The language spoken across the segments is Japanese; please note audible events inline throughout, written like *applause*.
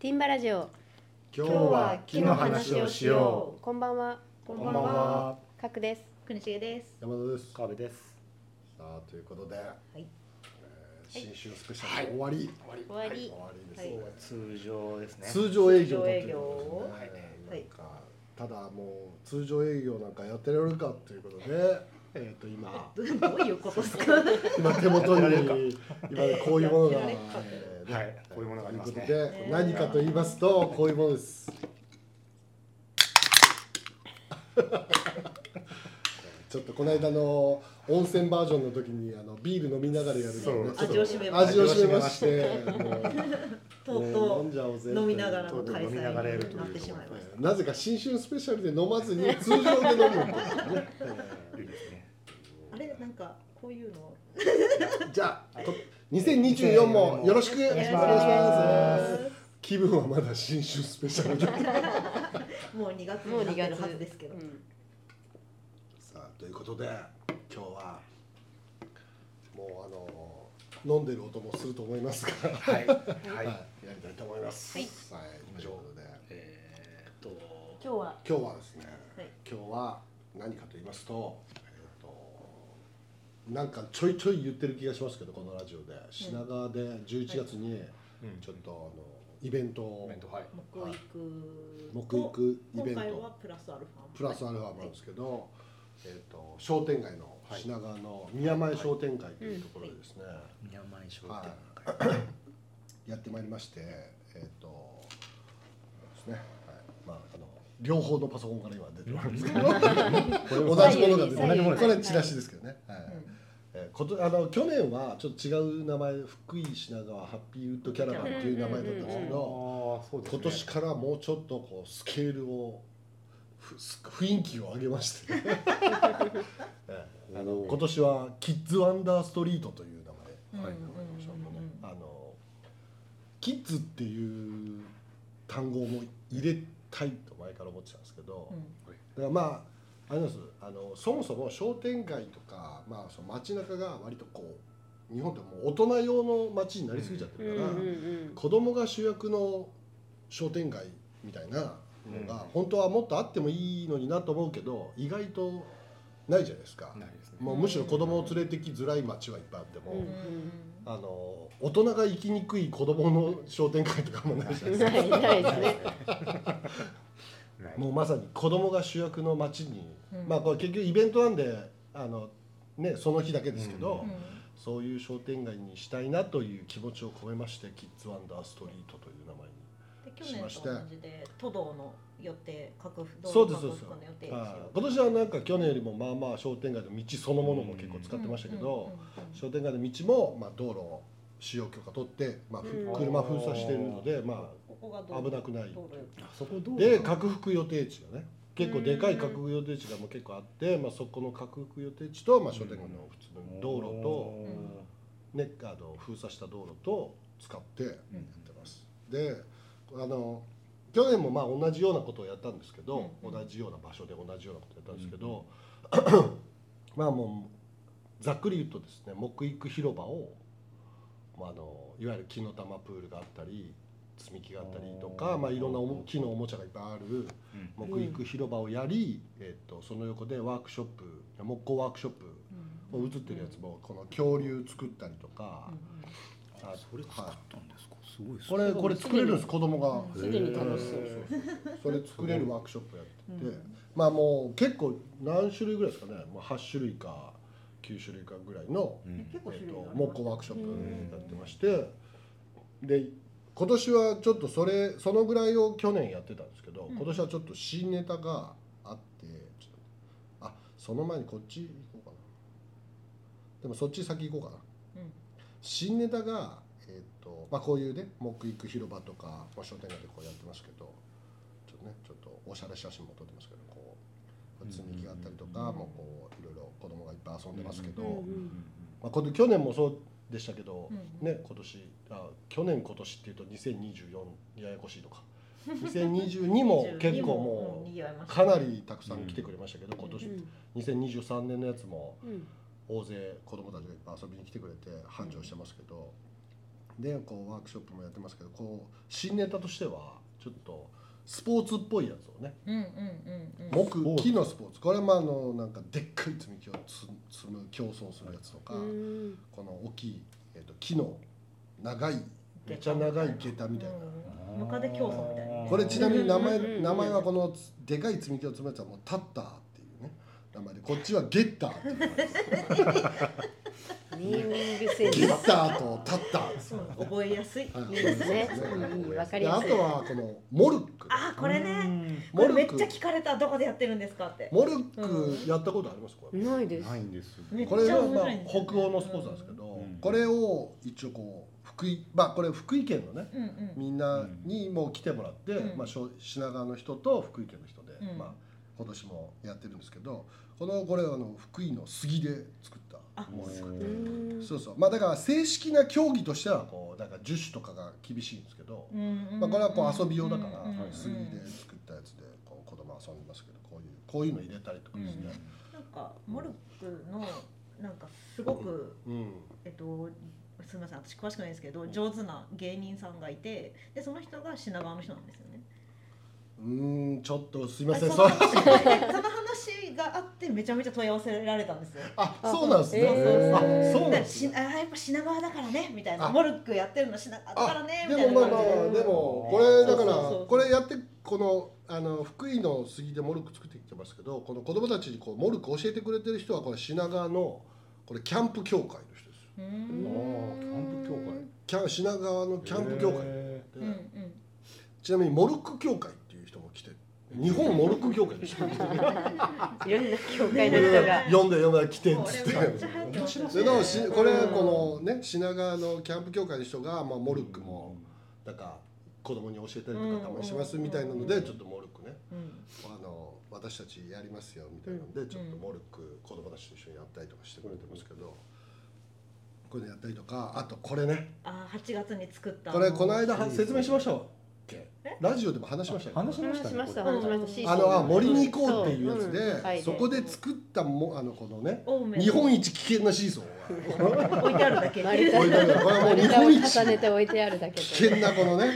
ティンバラジオ。今日は木の話をしよこんばんは。う。こんばんは。かくです。国重です。山田です。さ川辺です。あということで、い。えー新春スペシャル終わり、終わり。終わり。ですはい。ね。通常ですね。通常営業営業。はいなんかただもう通常営業なんかやってられるかということで、えっ、と今。どういうことですか？*laughs* 今手元に今こういうものが、ね。はいこういうものがありますね。で何かと言いますとこういうものです。*laughs* ちょっとこの間の温泉バージョンの時にあのビール飲みながらやるのね。そうちょっと味を占めま味を占めましてもうとうと飲んじゃおう飲みながらの開催になってしまいました。なぜか新春スペシャルで飲まずに通常で飲むっていうね、*laughs* いいですね。あれなんかこういうの？*laughs* じゃあと2024もよろしく。お願いします。気分はまだ新春スペシャルで。もう2月もう2になってる月はずですけど。うん。さあということで今日はもうあの飲んでる音もすると思いますが。はい。は、はい。い。やりたいと思います。はい。はい、ということでえーっと。今日は。今日はですね、はい。今日は何かと言いますとなんかちょいちょい言ってる気がしますけどこのラジオで。品川で11月にうん。ちょっとあのイベントを。はい。木育。イベント。プラスアルファプラスアルファなんですけど、えー、と商店街の品川の宮前商店街というところでですね、宮前商店はい、*coughs* やってまいりましてえっ、とですね、両方のパソコンから今出てるんですけど。同じものが出てるこれチラシですけどね、はい。うんえーことあの去年はちょっと違う名前福井品川ハッピーウッドキャラバンっていう名前だったんですけど、ああそうですね。今年からもうちょっとこうスケールを雰囲気を上げまして、*laughs* えーあの今年はキッズワンダーストリートという名前はい。はい。あのキッズっていう単語も入れたいと前から思ってたんですけど、だからまああれなんですあのそもそも商店街とか、まあ、その街中が割とこう日本ってもう大人用の街になりすぎちゃってるから、うんうん子供が主役の商店街みたいなのが本当はもっとあってもいいのになと思うけど意外とないじゃないですか。ないですね。もうむしろ子供を連れてきづらい街はいっぱいあっても、うんあの大人が行きにくい子供の商店街とかもないじゃないですか。ないないですね *laughs* もうまさに子供が主役の街に、うん。まあこれ結局イベントなんであのねその日だけですけど、うん。そういう商店街にしたいなという気持ちを込めましてキッズワンダーストリートという名前に。で去年と同じで都道の予定各道そうですそうです。今年はなんか去年よりもまあまあ商店街の道そのものも結構使ってましたけど、商店街の道もまあ道路を使用許可取って、まあ、車封鎖してるのでまここがあ危なくない。で拡幅予定地がね結構でかい拡幅予定地がもう結構あって、まあ、そこの拡幅予定地と、まあ、商店街の普通の道路と、ね、あの封鎖した道路と使ってやってます。であの去年もまあ同じようなことをやったんですけど、うん。同じような場所で同じようなことをやったんですけど、まあもうざっくり言うとですね木育広場を、まあ、あのいわゆる木の玉プールがあったり積み木があったりとか、まあ、いろんな木のおもちゃがいっぱいあるうん。木育広場をやり、えっとその横でワークショップ木工ワークショップもう映ってるやつもこの恐竜作ったりとか、あそれ作ったんですか？すごいですこれこれ作れるんです子供が、うん。すでに楽しそう。それ作れるワークショップやってて、うん。まあもう結構何種類ぐらいですかね。もう8種類か9種類かぐらいの、うん。結構えっと木工ワークショップやってまして、で今年はちょっとそれそのぐらいを去年やってたんですけど、うん。今年はちょっと新ネタがあってあその前にこっち行こうかな。でもそっち先行こうかな。うん。新ネタが、えーとまあ、こういうね木育広場とか、まあ、商店街でこうやってますけどちょっとねちょっとおしゃれ写真も撮ってますけど積み木があったりとか、もうこういろいろ子供がいっぱい遊んでますけど、まあ、これ去年もそうでしたけど、うんね今年あ去年今年っていうと2024ややこしいとか。2022も *laughs* 結構もうか。なりたくさん来てくれましたけど、今年。2023年のやつもうん。大勢子供たちがいっぱい遊びに来てくれて繁盛してますけど、でこうワークショップもやってますけどこう新ネタとしてはちょっとスポーツっぽいやつをね。うんうんうんうん。木木のスポーツ。これはまああのなんかでっかい積み木をつ積む競争するやつとか、うん。この大きい、えっと木の長いめちゃ長い下駄みたいな、うん。ムカデ競争みたいなこれちなみに名前うんうんうん。名前はこのでかい積み木を積むやつはもうタッターっていうね。名前で。こっちはゲッターっていう *laughs* ネーミングセンス。ゲッターとタッター。ですうん覚えやすい。はい。いいですね。わかりやすい。とはこのモルック。あこれね。こモルめっちゃ聞かれた。どこでやってるんですかって。モルックやったことあります？これ。ないです。ないんですこれは面まあ北欧のスポーツなんですけど、うん。これを一応こう福井まあこれ福井県のねうんうん。みんなにも来てもらって、うん。まあ、品川の人と福井県の人で、うん。まあ、今年もやってるんですけどこのこれはあの福井の杉で作ったそう。そうまあだから正式な競技としてはこうなんか樹種とかが厳しいんですけど、まあ、これはこう遊び用だからうんうんうん杉で作ったやつでこう子供遊んでますけどこういうこういうの入れたりとかですね、なんかモルックのなんかすごくうん。えっとすみません私詳しくないんですけど上手な芸人さんがいてでその人が品川の人なんですよね。うーんちょっとすいませんその話その話があってめちゃめちゃ問い合わせられたんですよ。あそうなんですね、えーあそうなんでですね。しあやっぱ品川だからねみたいな。あ。モルックやってるの品川だからねみたいでもまあま。あでもこれだからそうそうそう。これやってこのあの福井の杉でモルック作ってきてますけどこの子供たちにこうモルック教えてくれてる人はこれ品川のこれキャンプ協会の人です。あん。ーキャンプ協会。キャン品川のキャンプ協会。うんうん。ちなみにモルック協会日本モルック協会の人も来ていろんな教会の人が。読んで読んで来てっこつって。れめっちゃ流行ってますねででもしこれこのね品川のキャンプ協会の人が、まあ、モルックもなんか子供に教えたりとかたまにしますみたいなのでちょっとモルックね。うん。あの私たちやりますよみたいなので、ちょっとモルック子供たちと一緒にやったりとかしてくれてますけどこれやったりとかあとこれね。あ8月に作った。これこの間説明しましたっけラジオでも話しましたよね。話しました。ね話しました。話しました。シーソーあのあ森に行こうっていうやつで、そう。うん。はい。そこで作ったもあのこのね日本一危険なシーソーが置いてあるだけ。丸太置いてあるこれはもう日本一重ねて置いてあるだけ危険なこのね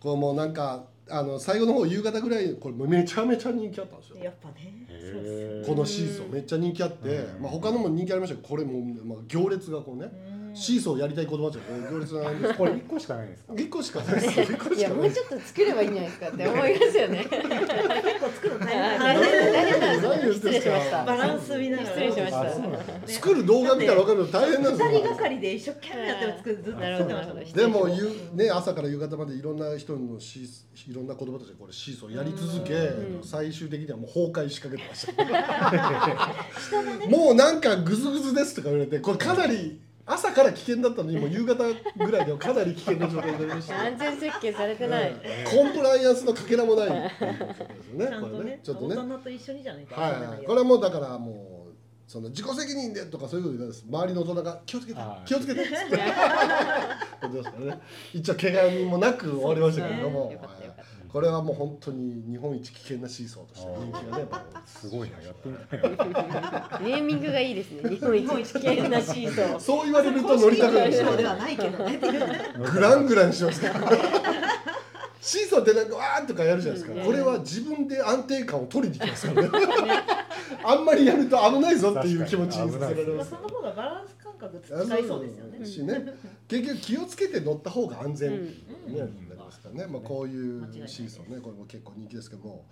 こうもうなんかあの最後の方夕方ぐらいこれめちゃめちゃ人気あったんですよ。やっぱね。へー。そうですこのシーソーめっちゃ人気あって、うん。まあ、他のも人気ありましたけどこれもう、まあ、行列がこうね、うんシーソーやりたい子供たちが行列なんですこれ一個しかないんですか？1個しかないです。よ1個い。やもうちょっと作ればいいんじゃないですかって思いますよね結構作るの大変失礼しましたバランス見ながら。失礼しました。作る動画見たら分かるの大変なんです二よ人がかりで一生懸命やってる作るずっとなるほど作ってました。もんなるほでもゆ、ね、朝から夕方までいろんな人のシースいろんな子供たちがこれシーソーやり続け、うん最終的にはもう崩壊しかけてました。*laughs* もうなんかグズグズですとか言われてこれかなり朝から危険だったのにもう夕方ぐらいではかなり危険な状態になりました、安全設計されてない。コンプライアンスのかけらもない。っていうことですよね。これちゃんとねねちょっとね。大人と一緒にじゃないとはいはい、これはもうだからもうその自己責任でとかそういうことじゃないです。周りの大人が気をつけて気をつけて。*laughs* *laughs* ってことですからね。一応怪我人もなく終わりましたけれども、ね。よかったよかっこれはもう本当に日本一危険なシーソーとして人気がねやっぱすごいなやってみたいなネーミングがいいですね。*laughs* 日本一危険なシーソー。そう言われると乗りたくなるんではないけどね。グラングランします *laughs* シーソーってなんかわーとかやるじゃないですか、うん。これは自分で安定感を取りにきますからね。*laughs* あんまりやると危ないぞっていう気持ちにさせられます。まあその方がバランス感覚使いそうですよね。しね。結局気をつけて乗った方が安全。ね、ね、まあ、こういうシーソーねこれも結構人気ですけども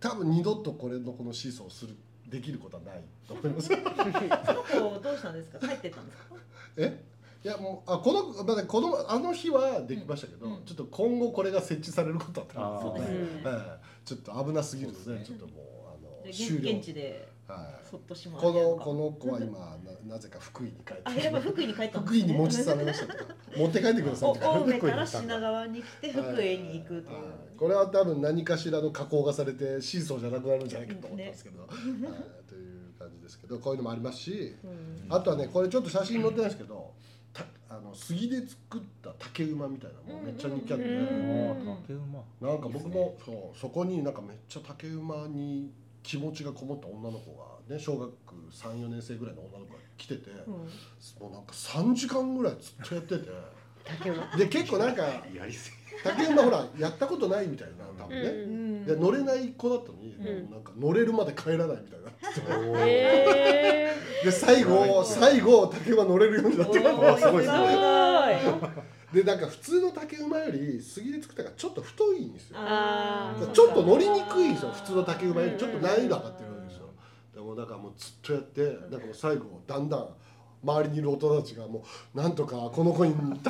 多分二度とこれのこのシーソーをするできることはないと思います。その子どうしたんですか？帰ってったんですか？え？いやもうあこの、まあね、子供あの日はできましたけど、うん。うんちょっと今後これが設置されることは多分あーそうですよね。はいちょっと危なすぎるのでそうですちょっともうあの現地ではい。そっとしまう。このこの子は今ななぜか福井に帰ってあやっぱ福井に帰ったんです福井に持ちされましたとか持って帰ってください。おとか青梅から品川に来て福井に行くと。いうはいこれは多分何かしらの加工がされてシーソーじゃなくなるんじゃないかと思ってますけど、はい、という感じですけど。こういうのもありますしうん。あとはねこれちょっと写真載ってないですけどたあの杉で作った竹馬みたいなのもめっちゃ人気あって、うん。あー竹馬。なんか僕もそうそこになんかめっちゃ竹馬に気持ちがこもった女の子がね小学34年生ぐらいの女の子が来てて、うん。もうなんか3時間ぐらいずっとやってて。で結構なんかやりすぎ。竹馬ほらやったことないみたいな多分ね、うん。乗れない子だったのに、うん。なんか乗れるまで帰らないみたいな。えで最後最後竹馬乗れるようになってすごいー、すごいでなんか普通の竹馬より杉で作ったからちょっと太いんですよ。ちょっと乗りにくいんですよ。普通の竹馬より。ちょっと難易度上がってるんですよ。でもだからもうずっとやってなんかもう最後だんだん周りにいる大人たちがもうなんとかこの子に頑張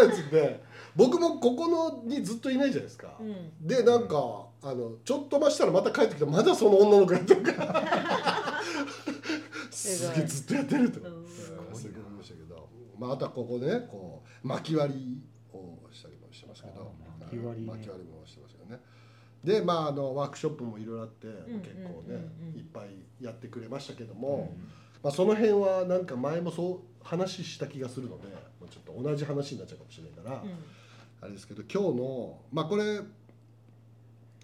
れっつって。僕もここのにずっといないじゃないですか、うん。でなんかあのちょっと増したらまた帰ってきてまだその女の子やってるか。ら *laughs* すげえずっとやってると。うんすごい思いましたけど、まあ、あとはここでねこう巻き割りをしたりもしてますけど。あー巻き割りね。巻き割りもしてますよね。でまああのワークショップもいろいろあって、ん結構ね、うんうん。いっぱいやってくれましたけども、まあ、その辺はなんか前もそう話した気がするのでもうちょっと同じ話になっちゃうかもしれないから、うん。あれですけど今日のまあこれ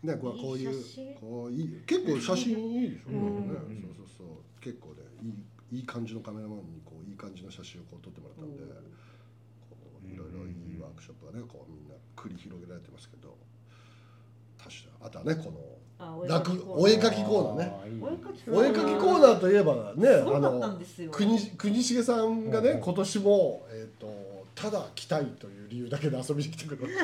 ねこうこういうこういい結構写真いいでしょ、うんねそうそうそう。結構ねいいいい感じのカメラマンに感じの写真をこう撮ってもらったんで、こういろいろいいワークショップがねこうみんな繰り広げられてますけど確かあとはねこのお絵描きコーナー。ね。お絵描きコーナー。といえばねあの国国重さんがねうん。今年も、えー、とただ来たいという理由だけで遊びに来てくれまし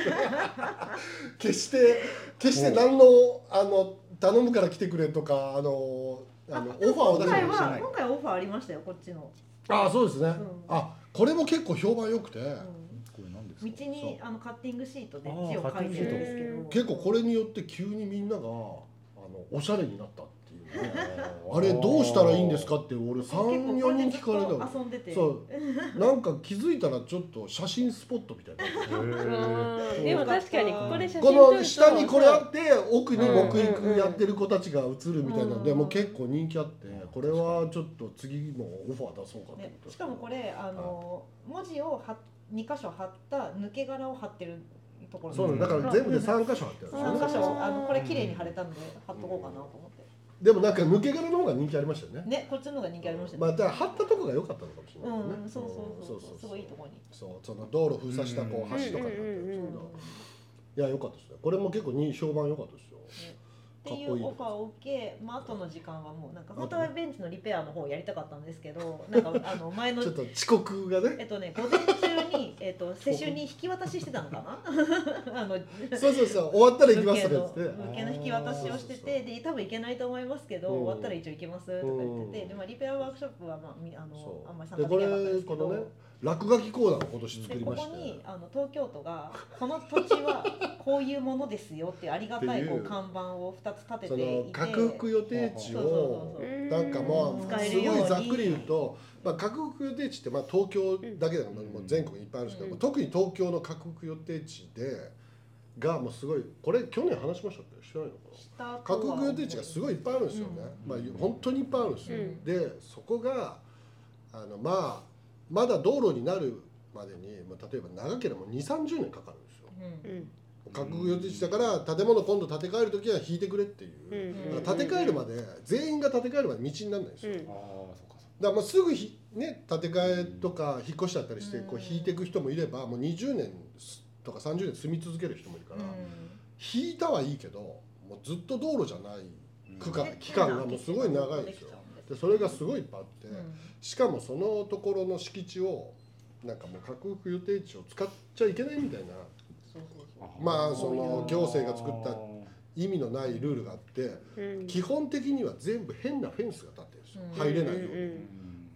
た。*laughs* 決して決して何のあの頼むから来てくれとかあのあのオファーを出しては今回はオファーありましたよこっちの、ああそうですね、んあこれも結構評判良くて、うこれ何ですん、か？道にあのカッティングシートで字を書いてるんですけど。結構これによって急にみんながあのおしゃれになったあれどうしたらいいんですかって俺結構こ34れでずっ人聞かれたの。と遊んでて。そう。なんか気づいたらちょっと写真スポットみたいな。*laughs* うんでも確かにここで写真こ撮ると。の下にこれあって奥に木うんうんうん育やってる子たちが映るみたいな。のでうん。もう結構人気あってこれはちょっと次のオファー出そうかと思って。ね、しかもこれあの文字をは2箇所貼った抜け殻を貼ってるところそうだ。から全部で3箇所あってる。んですよ3ね箇所あのこれ綺麗に貼れたんで貼っとこうかなと思ってでもなんか抜け殻の方が人気ありましたよね。ねこっちの方が人気ありましたまあねだから貼ったとこが良かったのかもしれうないね。んそうそうそうすごいいいところに。そうその道路封鎖したこう橋とかになってるんですけどいや良かったですね。これも結構に評判良かったですよっていうオファーを受け、まあ後の時間はもうなんか本当はベンチのリペアの方をやりたかったんですけど *laughs* なんかあの前のちょっと遅刻がね。えっとね午前中にえっと *laughs* 世襲に引き渡ししてたのかな？*laughs* あのそうそうそう終わったら行きますとか言物って。物件の引き渡しをしててで多分行けないと思いますけど、うん。終わったら一応行けますとか言ってて、うん。でまあ、リペアワークショップは、まあ、みあのあんまり参加できなかったですけど落書きコーナーを今年作りまして。にあの東京都がこの土地は *laughs* こういうものですよっていうありがたいこうう看板を2つ立てそていて。の拡幅予定地をなんかまあすごいざっくり言うと、まあ、拡幅予定地ってまあ東京だけでももう全国にいっぱいあるんですけど、うん特に東京の拡幅予定地でがもうすごいこれ去年話しましたっけ？知らないのかな？拡幅予定地がすごいいっぱいあるんですよね、まあ本当にいっぱいあるんですよ、うん。でそこがあのまあまだ道路になるまでに、まあ、例えば長ければ2 3 0年かかるんですよ。うん。うん。拡幅予定地だから建物今度建て替える時は引いてくれっていう、うん。建て替えるまで全員が建て替えるまで道にならないんですよ、うん。ああそっかそっだからまあすぐひ、ね、建て替えとか引っ越しちゃったりしてこううん引いていく人もいればもう20年とか30年住み続ける人もいるから、引いたはいいけどもうずっと道路じゃない区間、で期間がもうすごい長いんですよでそれがすごいいっぱいあって、しかもそのところの敷地をなんかもう拡幅予定地を使っちゃいけないみたいなそうそうそう。うまあその行政が作ったあ意味のないルールがあってうん。基本的には全部変なフェンスが立ってるんですよ。うん。入れないように。うん。ー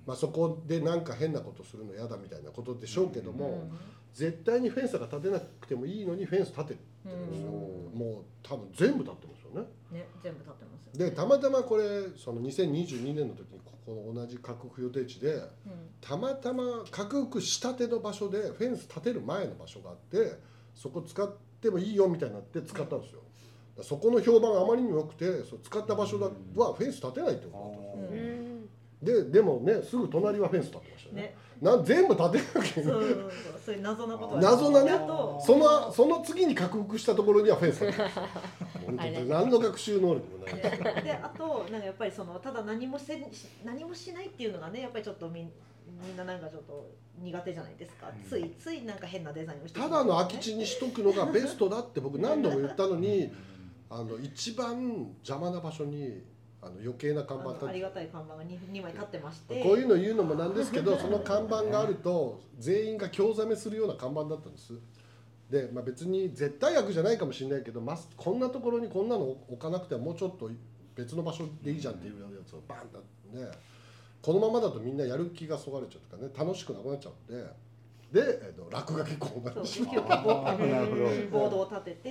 まあ、そこでなんか変なことするの嫌だみたいなことでしょうけども、うん。絶対にフェンスが立てなくてもいいのにフェンス立ててるんですよ、うん。もう多分全部立ってますよね。ね全部立ってまでたまたまこれその2022年の時にここの同じ拡幅予定地でうん。たまたま拡幅したての場所でフェンス立てる前の場所があってそこ使ってもいいよみたいになって使ったんですよ、だからそこの評判があまりにも良くてそう使った場所だはフェンス立てないってことだったんですよ。うん。ででもねすぐ隣はフェンス立ってましたよね。ねなん全部立てなきゃいけない。そうそういう謎なことは謎なね。そのその次に克服したところにはフェンス立ってます本当に。何の学習能力もない。*laughs* であとなんかやっぱりそのただ何もせし何もしないっていうのがねやっぱりちょっとみんみんななんかちょっと苦手じゃないですか、うん。ついついなんか変なデザインをしてただの空き地にしとくのがベストだって僕何度も言ったのにあの一番邪魔な場所にあの余計な看板あり立がたい看板が 2, 2枚立ってまして。こういうの言うのもなんですけど *laughs* その看板があると全員が興ざめするような看板だったんです。で、まあ、別に絶対悪じゃないかもしれないけどまこんなところにこんなの置かなくてはもうちょっと別の場所でいいじゃんっていうやつをバンとねこのままだとみんなやる気がそがれちゃうとかね楽しくなくなっちゃうんでで、えっと落書きコーナーにしそう結構あー *laughs* なるほどボードを立てて。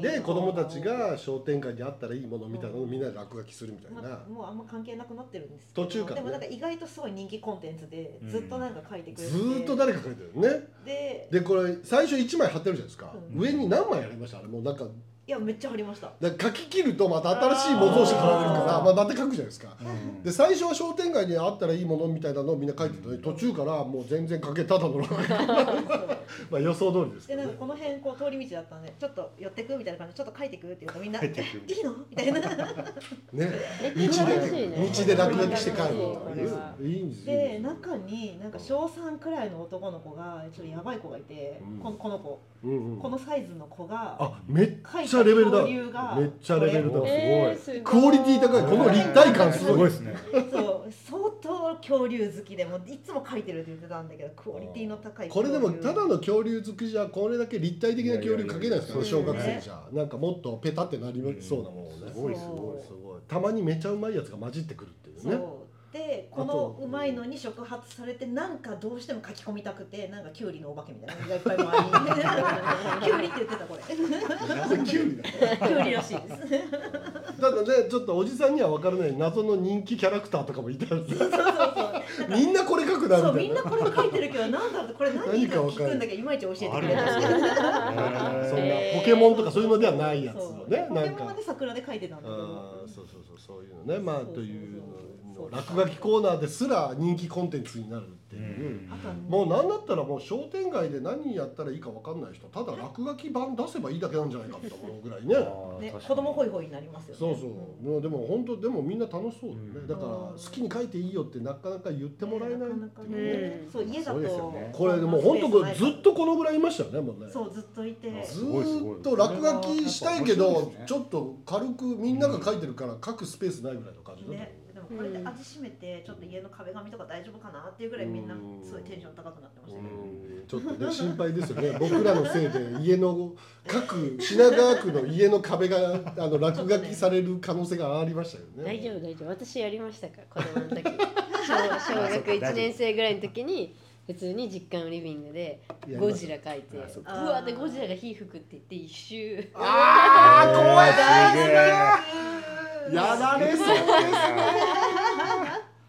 で子供たちが商店街にあったらいいものみたいなのをみんなで落書きするみたいまなあ、もうあんま関係なくなってるんですけど。途中からね。でもなんか意外とすごい人気コンテンツでずっとなんか書いてくれて。ずーっと誰か書いてるよね。ででこれ最初1枚貼ってるじゃないですか、うん。上に何枚ありました？あれもうなんかいやめっちゃ貼りました。だから書き切るとまた新しい模造紙貼られるからまあ、また書くじゃないですか。うん。で最初は商店街にあったらいいものみたいなのをみんな書いてたのに途中からもう全然書けただの落書きまあ予想通りですけどね。でなんかこの辺こう通り道だったんでちょっと寄ってくみたいな感じでちょっと書いてくって言うとみんな「書いてくえいいの?」みたいな。ね。え道でね。道で落書きして帰る。い。いんですよ。で中になんか小3くらいの男の子がちょっとやばい子がいて、うん。ここの子。うんうん。このサイズの子があめっちゃレベルだ。めっちゃレベルだ。すごい。クオリティ高い。この立体感すすごい。ですねそう。相当恐竜好きでもういつも書いてるって言ってたんだけどクオリティの高いこれでもただの恐竜好きじゃこれだけ立体的な恐竜描けないですか小学生じゃ。なんかもっとペタってなりそうなもんね。すごいすごいすごい。たまにめちゃうまいやつが混じってくるっていうね。でこのうまいのに触発されてなんかどうしても書き込みたくてなんかキュウリのお化けみたいな。のがいっぱい周りにキュウリって言ってたこれ。*laughs* なぜキュウリだ。キュウリらしいですただねちょっとおじさんには分からない謎の人気キャラクターとかもいたんですそうそうそう *laughs* みんなこれ描くなそうみたいな。みんなこれ書いてるけどなんだろうこれ何か聞くんだけどいまいち教えてくれない。そんなポケモンとかそういうのではない。やつねポなんかケモンで桜で書いてたんだそうそうそうそういうのねまあというのそう落書きコーナーですら人気コンテンツになるっていう。もうなんだったらもう商店街で何やったらいいか分かんない人ただ落書き版出せばいいだけなんじゃないかって思うぐらいね。ね子供ホイホイになりますよね。そうそう、もうでも本当でもみんな楽しそうだね、うん。だから好きに書いていいよってなかなか言ってもらえないそう家だそうですよとね。これでも本当これずっとこのぐらいいましたよねもうね。そうずっといて。ずすごいすごいーっと落書きしたいけど、ちょっと軽くみんなが書いてるから書くスペースないぐらいの感じだった、ね。でもこれで味しめてちょっと家の壁紙とか大丈夫かなっていうぐらいみんなすごいテンション高くなってましたねうん。ちょっとね心配ですよね。僕らのせいで家の各品川区の家の壁があの落書きされる可能性がありましたよね。大丈夫大丈夫。私やりましたから子供の時。小 *laughs* 小学1年生ぐらいの時に普通に実家のリビングでゴジラ描いてうわでゴジラが火吹くって言って一周。あー怖いすげえやられそうですね。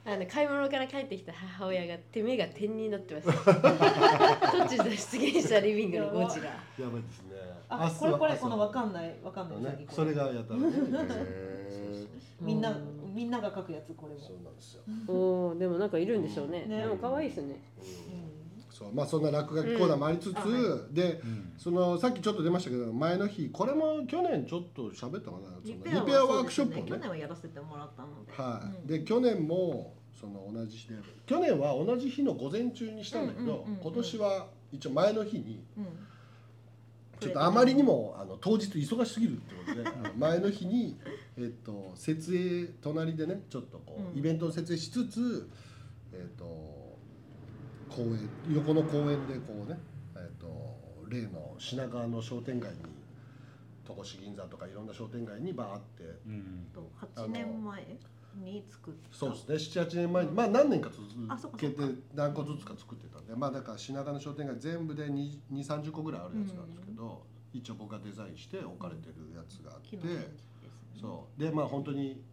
あの買い物から帰ってきた母親が手目が点になってました突如出現したリビングのゴジラ。やばいですね。あこれこれこのわかんないわかんない。それがやったらね。へみんなうんみんなが書くやつこれも。そうなんですよ、おおでもなんかいるんでしょうね。ね。でも可愛いですね。うんそう。まあそんな落書きコーナーもありつつ、うん。でうん。そのさっきちょっと出ましたけど前の日これも去年ちょっと喋ったかな？そのリリペアワークショップをね。去年はやらせてもらったので。はい、うん。で去年もその同じ日で去年は同じ日の午前中にしたんだけど、今年は一応前の日にうん。ちょっとあまりにもあの当日忙しすぎるってことで *laughs* 前の日に、えっと、設営隣でねちょっとこう、うん。イベントを設営しつつ、えっと、公園横の公園でこうね、えっと、例の品川の商店街に戸越銀座とかいろんな商店街にバーってうん。と8年前に作った？そうですね78年前にまあ何年かあそっ続けて何個ずつか作ってたんでまあだから品川の商店街全部で2 3 0個ぐらいあるやつなんですけど、一応僕がデザインして置かれてるやつがあって、ね。そう。でまあ本当に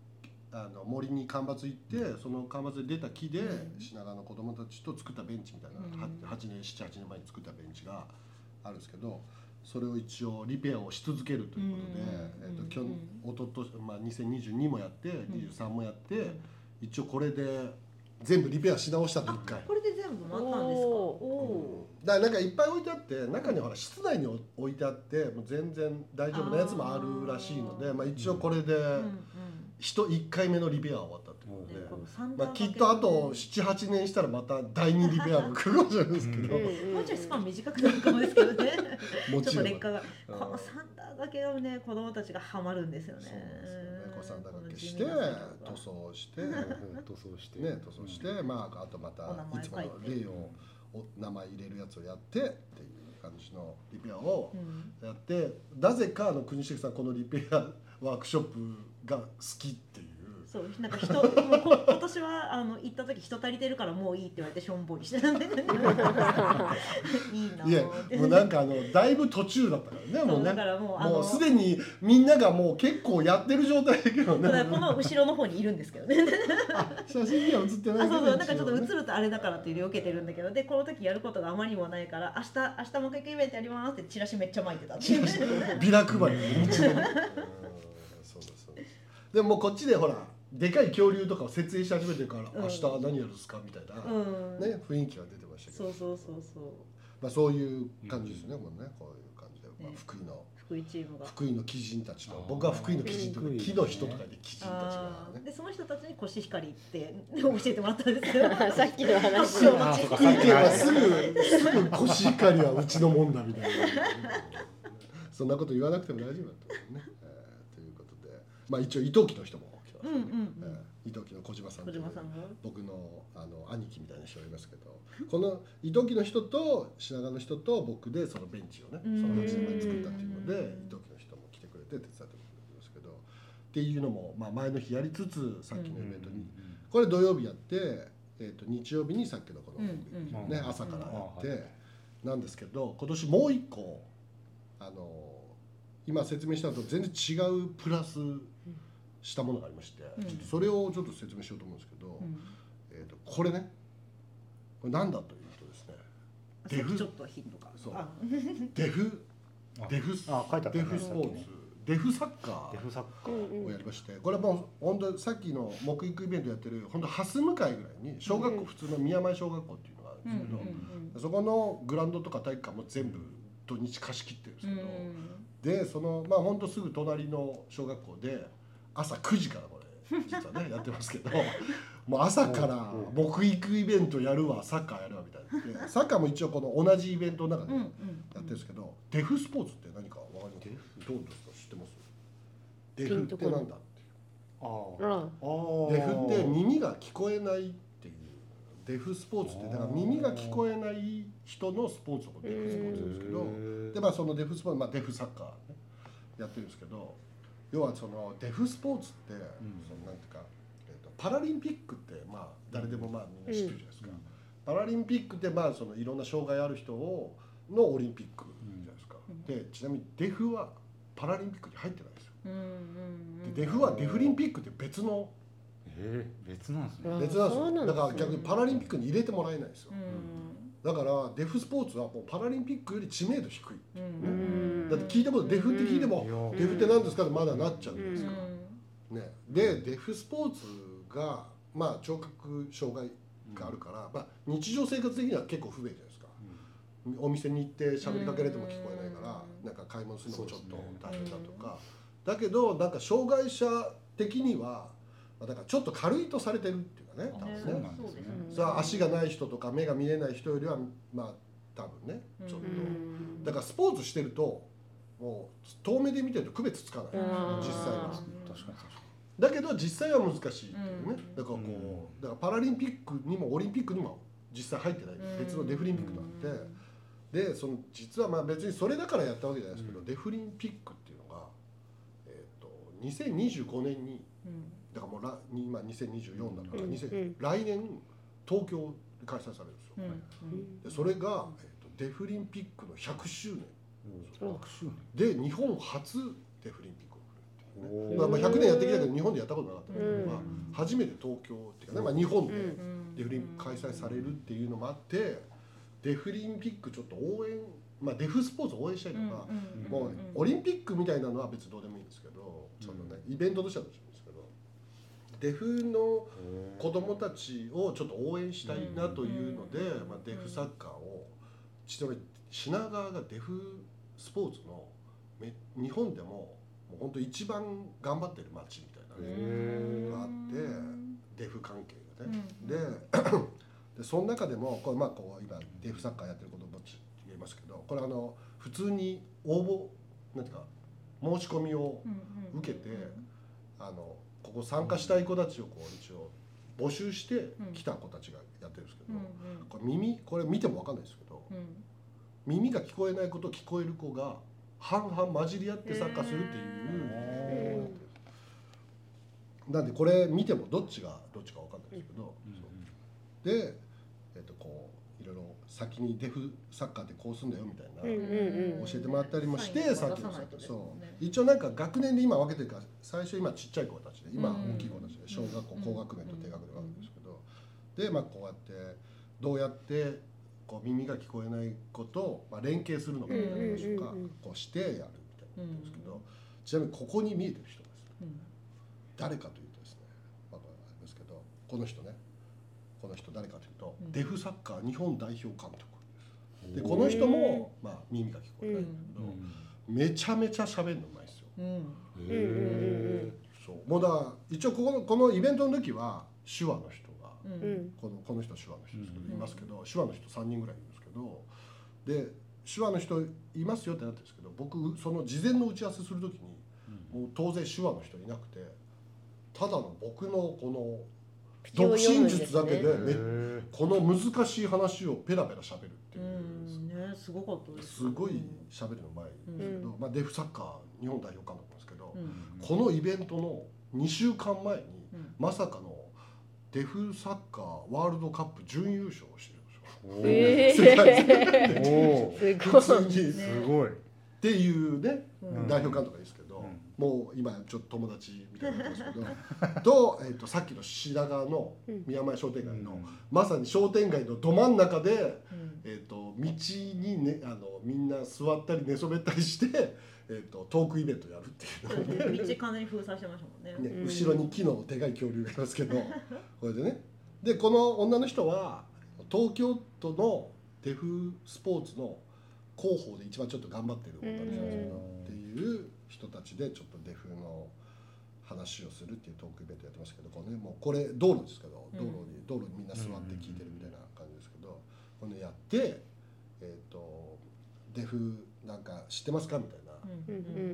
あの森に間伐行ってその間伐で出た木でうん。品川の子供たちと作ったベンチみたいな、うん。は8年78年前に作ったベンチがあるんですけどそれを一応リペアをし続けるということで、うん。えっと去うん。おととまあ、2022もやって23もやって、ん一応これで全部リペアし直したと1回。これで全部回ったんですか？おー。おだからなんかいっぱい置いてあって中にはほら室内に置いてあってもう全然大丈夫なやつもあるらしいのでまあ、一応これでーうん。うん人1回目のリペアは終わったってねこのサンダーまあ、きっとあと78年したらまた第二リペアが来るかもしれないですけど、うんもうちょいスパン短くなるかもですけどね。*laughs* もちろん。ちょっと劣化がうんこのサンダー掛けがね子供たちがハマるんですよね。そうなんですよね。こうサンダー掛けして塗装してうん塗装してね塗装して、*laughs* まああとまたいつもの例をお名前入れるやつをやってっていう感じのリペアをうん。やってなぜかあの国重さんこのリペアワークショップが好きっていう。そうなんか人もうこ *laughs* 今年はあの行った時人足りてるからもういいって言われてしょんぼりしてたんで。*laughs* いいなーいもうなんかあのだいぶ途中だったからねもうね。だからもうもうすでにみんながもう結構やってる状態だけどね。この後ろの方にいるんですけどね。写真には写ってないけど。あそうそうなんかちょっと一応ね映るとあれだからっていう受けてるんだけどでこの時やることがあまりにもないから明日明日もう一回イベントやりますってチラシめっちゃ巻いてたっていう。ビラ配りで道の *laughs* でももうこっちでほらでかい恐竜とかを設営し始めてるから、うん。明日何やるんですかみたいな、うん。ね雰囲気が出てましたけど。そうそうそうそう。まあ、そういう感じですね、もうねこういう感じで、まあね、福井の福井チームが。福井の鬼人たちと僕は福井の鬼人とかうん木の人とかで鬼人たちがね。でその人たちにコシヒカリって教えてもらったんですよ。*laughs* さっきの話。発祥の地あそうか福井県はすぐすぐコシヒカリはうちのもんだみたいな。そんなこと言わなくても大丈夫だと思うね、まあ一応伊藤家の人も来てますね、うんうんうんえー伊藤家の小島さん小という島さんが僕のあの兄貴みたいな人がいますけどこの伊藤家の人と品川の人と僕でそのベンチをねそうんの8年前に作ったっていうので伊藤家の人も来てくれて手伝ってくれてますけどっていうのも、まあ、前の日やりつつさっきのイベントに、これ土曜日やって、えー、と日曜日にさっきのこの、ね、朝からやって、なんですけど今年もう一個あの今説明したのと全然違うプラスしたものがありまして、うん。ちょっとそれをちょっと説明しようと思うんですけど、うん。えー、とこれね。これなんだというとですねあデフ。ちょっとヒントがそう。あ。デフ。あ。デフあ書いてあったね。デフスポーツ、デフサッカデフサッカうんー。うんーをやりましてこれはもう本当さっきの木育イベントやってる本当蓮向かいぐらいに小学校、うん普通の宮前小学校っていうのがあるんですけど、うんそこのグラウンドとか体育館も全部土日貸し切ってるんですうんけど、でそのまあ本当すぐ隣の小学校で朝9時からこれ実はね *laughs* やってますけどもう朝から木育イベントやるわサッカーやるわみたいな。で *laughs* サッカーも一応この同じイベントの中でうんやってるんですけど、デフスポーツって何かわかります？どうですか？知ってます？デフってなんだっていう。あー。あデフって耳が聞こえないっていう。デフスポーツってだから耳が聞こえない人のスポーツをデフスポーツですけど、でまあそのデフスポーツ、まあ、デフサッカー、ね、やってるんですけど要はそのデフスポーツって、そのなんていうか、えー、とパラリンピックってまあ誰でもまあみんな知ってるじゃないですか、パラリンピックってまあそのいろんな障害ある人をのオリンピックじゃないですか、うん。でちなみにデフはパラリンピックに入ってないんですよ、うんうんでデフはデフリンピックって別のえー別なんですね。あ別なんですよ。だから逆にパラリンピックに入れてもらえないんですよ、うんだからデフスポーツはもうパラリンピックより知名度低いう。ん。うん。だって聞いたことデフって聞いても、デフって何ですかってまだなっちゃうんですよ、うね、でデフスポーツがまあ聴覚障害があるから、まあ、日常生活的には結構不便じゃないですか、お店に行って喋りかけられても聞こえないから、うん。なんか買い物するのもちょっと大変だとか、だけどなんか障害者的にはまあだからちょっと軽いとされてるっていうかね多分ね。そうなんですね。うんさあ足がない人とか目が見えない人よりはまあ多分ねちょっと、うんだからスポーツしてるともう遠目で見てると区別つかない、うん。実際は。確かに確かだけど実際は難しいっていうね、うん。だからこう、うん。だからパラリンピックにもオリンピックにも実際入ってない、別のデフリンピックがあって、でその実はまあ別にそれだからやったわけじゃないですけど、うん。デフリンピックっていうのが、えー、と2025年にだからもうら今2024だから、うん2000うん。来年東京で開催されるんですよ、でそれが、えー、とデフリンピックの100周年に100周で日本初デフリンピックを振るっていうね。年まあ、まあ100年やってきたけど日本でやったことなかったけど、うん。まあ、初めて東京っていうかね、まあ、日本でうん。デフリン開催されるっていうのもあってデフリンピックちょっと応援、まあ、デフスポーツを応援したいとか、もうオリンピックみたいなのは別にどうでもいいんですけど、そのね、イベントとしてはどうしてもいいんですけどデフの子供たちをちょっと応援したいなというので、まあ、デフサッカーをちなみに品川がデフスポーツのめ日本でももう本当一番頑張ってる街みたいなね、へー。があってデフ関係がね、で *clears throat* でその中でもこれまあこう今デフサッカーやってることも言えますけどこれあの普通に応募なんていうか申し込みを受けて、あのここ参加したい子たちをこう一応募集して来た子たちがやってるんですけど、これ耳これ見ても分かんないですけど、耳が聞こえない子と聞こえる子が半々混じり合ってサッカーするっていうなんでこれ見てもどっちがどっちか分かんないですけど、で、えっとこういろいろ先にデフサッカーってこうすんだよみたいな、教えてもらったりもしてさっきのそう。一応なんか学年で今分けてるから最初今ちっちゃい子たちで今大きい子たちで小学校高学年と低学年があるんですけど、でまあこうやってどうやってこう耳が聞こえない子と、まあ、連携するのかみたいな話とか。こうしてやるみたいなことですけど、ちなみにここに見えてる人です、誰かというとですね、まあ、これありますけどこの人ね。この人誰かというと、デフサッカー日本代表監督でこの人も、まあ、耳が聞こえないんだけど、めちゃめちゃ喋るのうまいですよ。そう。もうだ一応ここのこのイベントの時は手話の人が、このこの人手話の人ですけど、いますけど手話の人3人ぐらいいるんですけどで手話の人いますよってなってるんですけど僕その事前の打ち合わせする時に、もう当然手話の人いなくてただの僕のこの独身術だけでめ、この難しい話をペラペラ喋るっていう、ね、すごかったです。すごい喋るのうまいんですけど、まあ、デフサッカー日本代表監督なんですけど、このイベントの2週間前に、まさかのデフサッカーワールドカップ準優勝をしてるんですよ。えー、世界 *laughs* すごい。すごい。っていうね、代表監督ですけど、もう今ちょっと友達みたいになってますけど *laughs* と,、えー、とさっきの品川の宮前商店街の、まさに商店街のど真ん中で、えー、と道に、ね、あのみんな座ったり寝そべったりして、*laughs* えー、とトークイベントやるっていうね、*laughs* 道完全に封鎖してましたもんね。ね後ろに木のでかい恐竜がいますけどこれでね。でこの女の人は東京都のデフスポーツの広報で一番ちょっと頑張ってる女の人っていう人たちでちょっとデフの話をするっていうトークイベントやってますけどこれ、ね、もうこれ道路ですけど道路に、道路にみんな座って聞いてるみたいな感じですけどこれ、ね、やって、えーと、デフなんか知ってますかみたいな、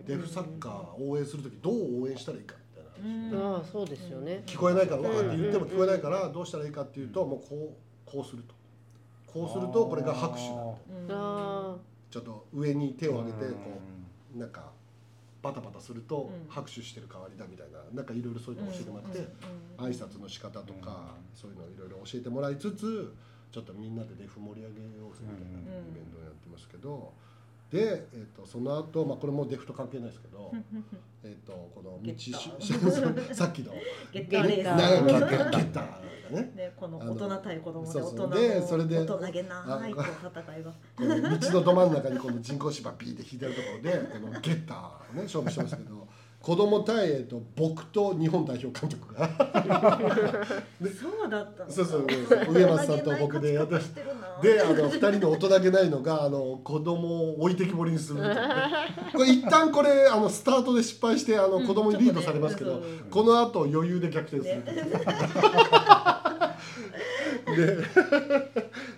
デフサッカー応援する時どう応援したらいいかみたいな話、ああそうですよね。聞こえないからわって言っても聞こえないからどうしたらいいかっていうともうこうこうすると。こうするとこれが拍手だと。ちょっと上に手を挙げてこうなんかバタバタすると拍手してる代わりだみたいななんかいろいろそういうの教えてもらって挨拶の仕方とかそういうのいろいろ教えてもらいつつちょっとみんなでデフ盛り上げようぜみたいなイベントをやってますけど。で、えーと、その後、まあこれもデフと関係ないですけど *laughs* えとこの道 *laughs* さっきの。ゲッターレース。ゲッターね。ねこの大人対子供で大人のでそれで大人げないこう戦いが道のど真ん中にこの人工芝ビーで引いてるところでこのゲッターね勝負してますけど子供対、えっと、僕と日本代表監督が。*laughs* そうだったそうそう上松さんと僕でやってであの2人の大人げないのがあの子供を置いてきぼりにする *laughs* これ一旦これあのスタートで失敗してあの子供にリードされますけど、うん。ね、この後余裕で逆転する、ね、*laughs* で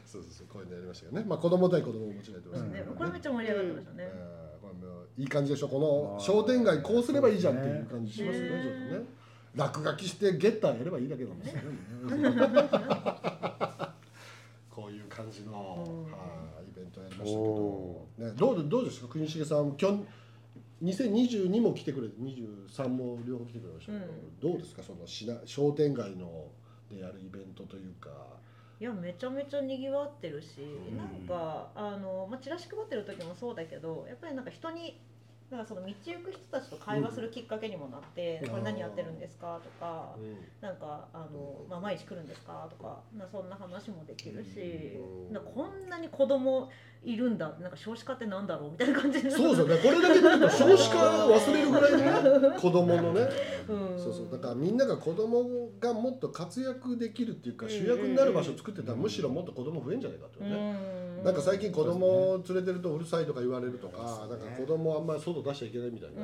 そうそうそうこういうのやりましたよね。まあ子供対子供ももちろんやってましたね、これめっちゃ盛り上がってましたね、いい感じでしょこの商店街こうすればいいじゃんっていう感じしますよねちょっとね。落書きしてゲッターやればいいだけなんですよね感じの、はイベントやりましたけど、ね、どうどうですか国重さんきょ2022も来てくれて23も両方来てくれましたけど、うん、どうですかそのしな商店街のでやるイベントというか。いやめちゃめちゃにぎわってるし、うん、なんかあの、まあ、チラシ配ってる時もそうだけどやっぱりなんか人にだからその道行く人たちと会話するきっかけにもなって「うん、これ何やってるんですか?」とか、うん、なんかあの、まあ、毎日来るんですか?」とかなそんな話もできるし、うん、こんなに子供いるんだ。なんか少子化ってなんだろうみたいな感じでそうですよね。これだけ見ると *laughs* 少子化忘れるぐらいのね *laughs* 子供のね。うん。そうそう。だからみんなが子供がもっと活躍できるっていうか主役になる場所を作ってたらむしろもっと子供増えんじゃないかと。いうね、うん。なんか最近子供を連れてるとうるさいとか言われるとか、なんか子供あんまり外出しちゃいけないみたいな、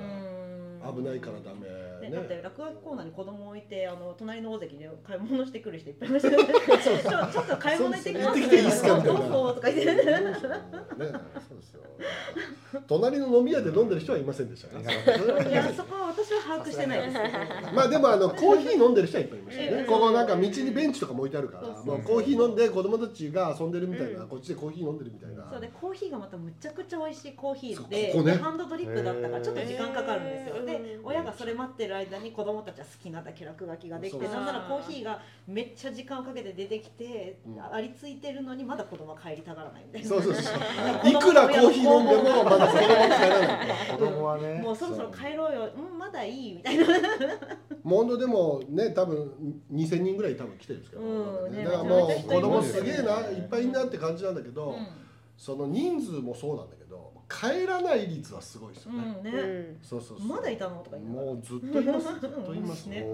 うん。危ないからダメ。ねねだって落書きコーナーに子供置いてあの隣の大関で買い物してくる人いっぱいいましたよね。*laughs* ちょちょっと買い物行ってきます。そうそう。行ってきていいっすかみたいな。どうぞとか言ってね、そうですよ。隣の飲み屋で飲んでる人はいませんでしたね。*laughs* いやそこは私は把握してないですまあでもあのコーヒー飲んでる人はいっぱいいましたね。ええ。ここなんか道にベンチとかも置いてあるから、もうコーヒー飲んで子供たちが遊んでるみたいな、うん。こっちでコーヒー飲んでるみたいな。そうでコーヒーがまたむちゃくちゃ美味しいコーヒーでハンドドリップだったからちょっと時間かかるんですよ、で親がそれ待ってる間に子供たちは好きなだけ落書きができてなんならコーヒーがめっちゃ時間をかけて出てきて、うん。ありついてるのにまだ子供は帰りたがらないみたいな。そうそうそう。*laughs* いくらコーヒー飲んでもまだ子供が帰らない。子供はねもうそろそろ帰ろうよ。うんまだいいみたいな。*laughs* もう本当でもね多分2000人ぐらい多分来てるんですけど、うんね。だからもう子供ますげえないっぱいいんなって感じなんだけど、その人数もそうなんだけど帰らない率はすごいですよね。うんね、うん。そうそうそう。まだいたのとか言いながら。もうずっといます。ずっといます。ね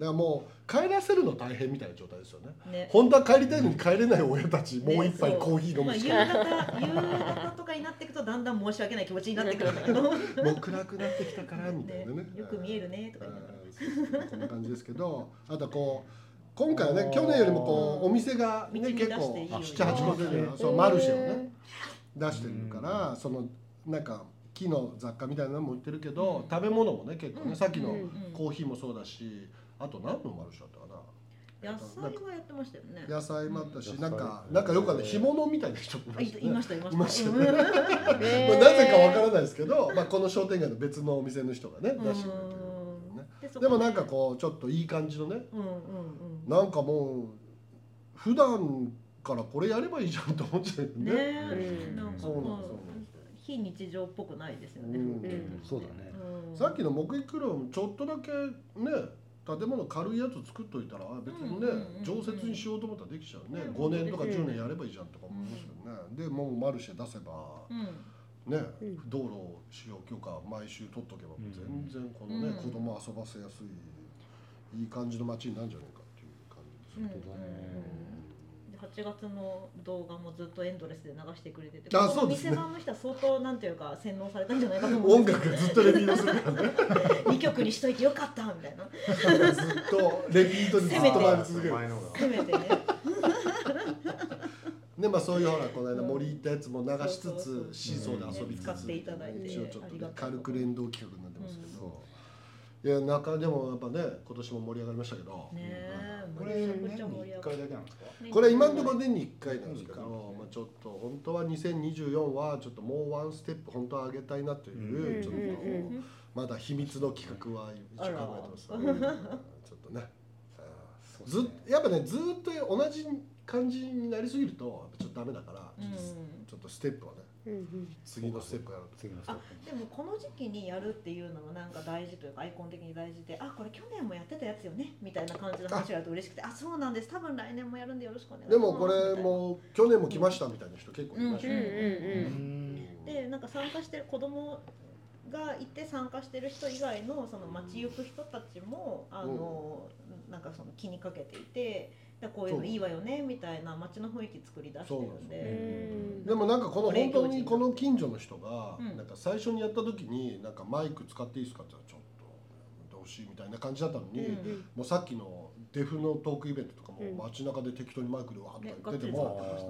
だからもう帰らせるの大変みたいな状態ですよね。ね。本当は帰りたいのに帰れない親たち、ねもう一杯コーヒー飲まあ、夕むしか方夕方とかになっていくとだんだん申し訳ない気持ちになってくるんだけど、ね、もう暗くなってきたからみたいなね。よく見えるねとか言いなそうそうこんな感じですけどあとこう今回はね去年よりもこうお店がね道に出して結構いいように78個でねあそうマルシェをね出してるからそのなんか木の雑貨みたいなのも売ってるけど、うん。食べ物もね結構ね、うん。さっきのうんコーヒーもそうだしあと何のマルシェだったかな野菜はやってましたよね。野菜もあったし、うん。なんかなんかよくある干物みたいな人もいましたねいましたいました。なぜかわからないですけど、まあ、この商店街の別のお店の人がね出してくれてるんね。でもなんかこうちょっといい感じのねうんうんうん。なんかもう普段からこれやればいいじゃんと思っちゃうよね。ねえ、うん。なんかそうなんですうん非日常っぽくないですよね。そうだね。うん。さっきの木育クロもちょっとだけね建物軽いやつ作っといたら別にね常設にしようと思ったらできちゃうね。うん5年とか10年やればいいじゃんとか思いますよね。でもうマルシェ出せばうん。ねうん。道路使用許可毎週取っとけばうん全然このねうん。子供遊ばせやすいいい感じの街になるんじゃないかっていう感じですうん。本当だね。で8月の動画もずっとエンドレスで流してくれててあそうですね。店番の人は相当なんていうか洗脳されたんじゃないかと思うん音楽ずっとレピートするからね2曲にしといてよかったみたいな。ずっとレピートにずっと回り続ける。前のがせめてね。ねまあそういうほらこの間森行ったやつも流しつつシーソーで遊びつつ一応ちょっと軽く連動企画にないや中でもやっぱね今年も盛り上がりましたけど。これ年に1ちゃ盛り上が回だけなんですかねこれ今のところ年に1回なんですけど、まあ、ちょっと本当は2024はちょっともうワンステップ本当は上げたいなという、うんちょっとうんまだ秘密の企画は一応考えてます、ちょっとね。ずっやっぱねずっと同じ感じになりすぎるとちょっとダメだから、うん。ちょっとステップをねうんうん。次のステップ。やると次のステッあでもこの時期にやるっていうのもなんか大事というかアイコン的に大事であこれ去年もやってたやつよねみたいな感じの話があると嬉しくてあそうなんです。多分来年もやるんでよろしくお願いします。でもこれも去年も来ましたみたいな人結構いましたうんうんよ、うん。でなんか参加してる子供がいて参加してる人以外のその街行く人たちもあの、なんかその気にかけていてでこういうのいいわよねみたいな街の雰囲気作り出してるんうで。ん。でもなんかこの本当にこの近所の人がうん。なんか最初にやった時になんかマイク使っていいですかって言ったらちょっとどうしいみたいな感じだったのに、うん。もうさっきのデフのトークイベントとかもうん。街中で適当にマイクでわーと言ってても、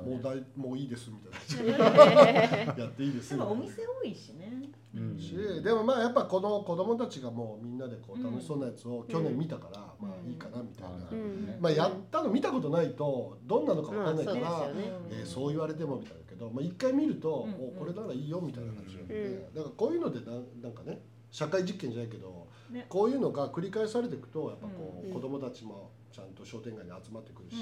もうだいもういいですみたいな。*laughs* やっていいですやっぱお店多いしね。うん。しでもまあやっぱこの子供たちがもうみんなでこう楽しそうなやつを去年見たから、うん。まあいいかなみたいな、うん。まあやったの見たことないとどんなのかわかんないから、えーそう言われてもみたいだけど、まあ、一回見ると、うん。おこれならいいよみたいな感じなんで、うん。だからこういうのでななんかね社会実験じゃないけどね。こういうのが繰り返されていくとやっぱこう、うん。子供たちもちゃんと商店街に集まってくるし、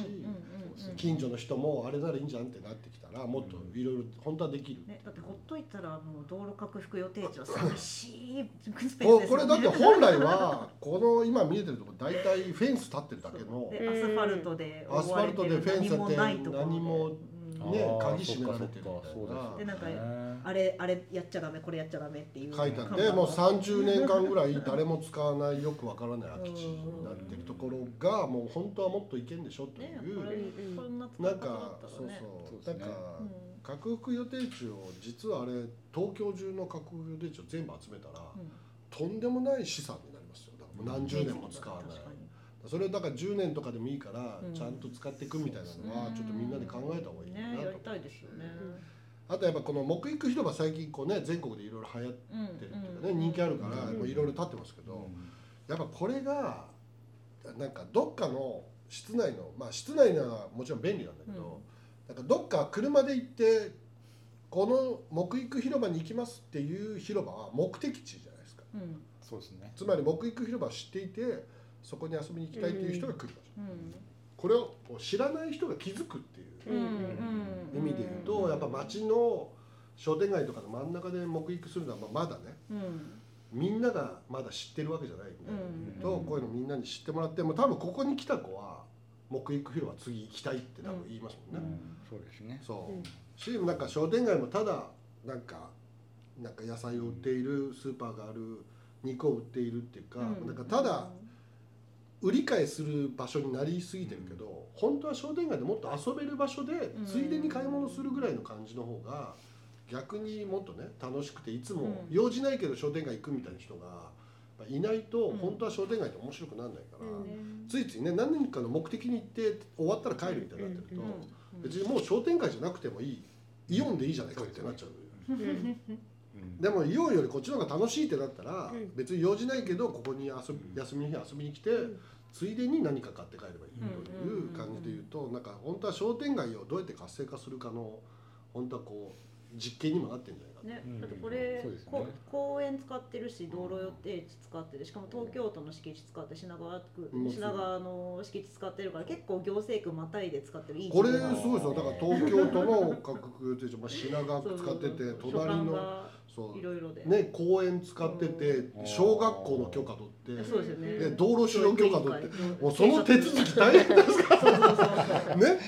近所の人もあれならいいんじゃんってなってきたらもっといろいろ本当はできる。ね、だってほっといたらもう道路拡幅予定地は寂しいスペースですこれだって本来はこの今見えてるところ大体フェンス立ってるだけのでアスファルトでアスファルトでフェンス何もない立てところで。何もね鍵閉められてるみたいな。でなんかあれあれやっちゃダメこれやっちゃダメっていう書いてあってもう30年間ぐらい誰も使わないよくわからない空き地になってるところがもう本当はもっといけんでしょという、ね、なんかそうそうなんか、核福予定地を実はあれ東京中の核福予定地を全部集めたら、とんでもない資産になりますよ。何十年も使わない。それをだから10年とかでもいいからちゃんと使っていくみたいなのはちょっとみんなで考えた方がいいなと、ね、やり。たいですよね。あとやっぱこの木育広場最近こうね全国でいろいろ流行ってるっていうかね人気あるからいろいろ立ってますけどやっぱこれがなんかどっかの室内のまあ室内ならもちろん便利なんだけどなんかどっか車で行ってこの木育広場に行きますっていう広場は目的地じゃないですか。そうですね。つまり木育広場を知っていてそこに遊びに行きたいっていう人が来る場所、これを知らない人が気づくっていう意味で言うとやっぱ街の商店街とかの真ん中で目撃するのはまだね、みんながまだ知ってるわけじゃないみたいなとこういうのみんなに知ってもらっても多分ここに来た子は木育広場次行きたいって多分言いますもんね。そうですね。そう。しなんか商店街もただなんかなんか野菜を売っているスーパーがある肉を売っているっていうか、なんかただ売り買いする場所になりすぎてるけど、本当は商店街でもっと遊べる場所でついでに買い物するぐらいの感じの方が逆にもっとね楽しくていつも用事ないけど商店街行くみたいな人がいないと本当は商店街って面白くならないから、ついついね何年かの目的に行って終わったら帰るみたいになってると別にもう商店街じゃなくてもいいイオンでいいじゃないかってなっちゃう。でもイオンよりこっちの方が楽しいってなったら、別に用事ないけどここに遊び休みの日遊びに来て、ついでに何か買って帰ればいいという感じで言うと、なんか本当は商店街をどうやって活性化するかの本当はこう実験にもなってんじゃないかね、だってこれ、うんね、公園使ってるし道路予定地使ってるしかも東京都の敷地使って品川区、うん、品川の敷地使ってるから結構行政区またいで使ってるいいこれすごいですよ。だから東京都の各区予定地、まあ、品川区使ってて隣のいろいろで。ね公園使ってて小学校の許可取ってそうですよね。で道路使用許可取ってもうその手続き大変ですからね。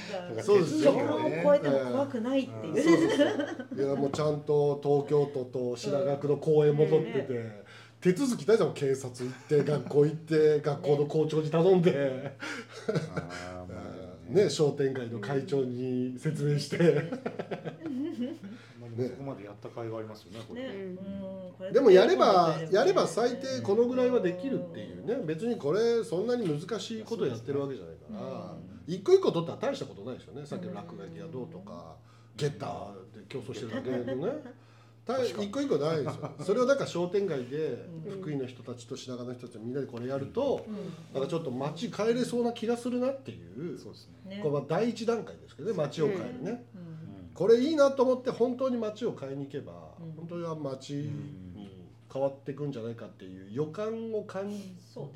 そうですよを超えても怖くないっていう、いやもうちゃんと東京都と品川区の公園も取ってて、手続き大事警察行って学校行って学校の校長に頼んで。ね。商店街の会長に説明して。ね、そこまでやった甲斐がありますよねこれ。ね、うん、でもやればやれば最低このぐらいはできるっていうね。別にこれそんなに難しいことやってるわけじゃないから、一個一個取ったら大したことないですよね。さっきの落書きがどうとか、ゲッターで競争してるだけのね一個一個ないですよ。*laughs* それをだから商店街で福井の人たちと品川の人たちみんなでこれやると、なんかちょっと街変えれそうな気がするなっていうそうですね。これは第一段階ですけどね街を変えるね、これいいなと思って本当に街を変えに行けば、本当は街に変わっていくんじゃないかっていう予感を感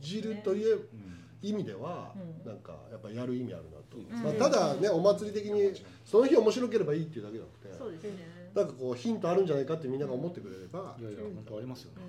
じるという意味では、なんかやっぱやる意味あるなと、まあ、ただねお祭り的にその日面白ければいいっていうだけじゃなくてそうですねなんかこうヒントあるんじゃないかってみんなが思ってくれれば、いやいや本当ありますよね、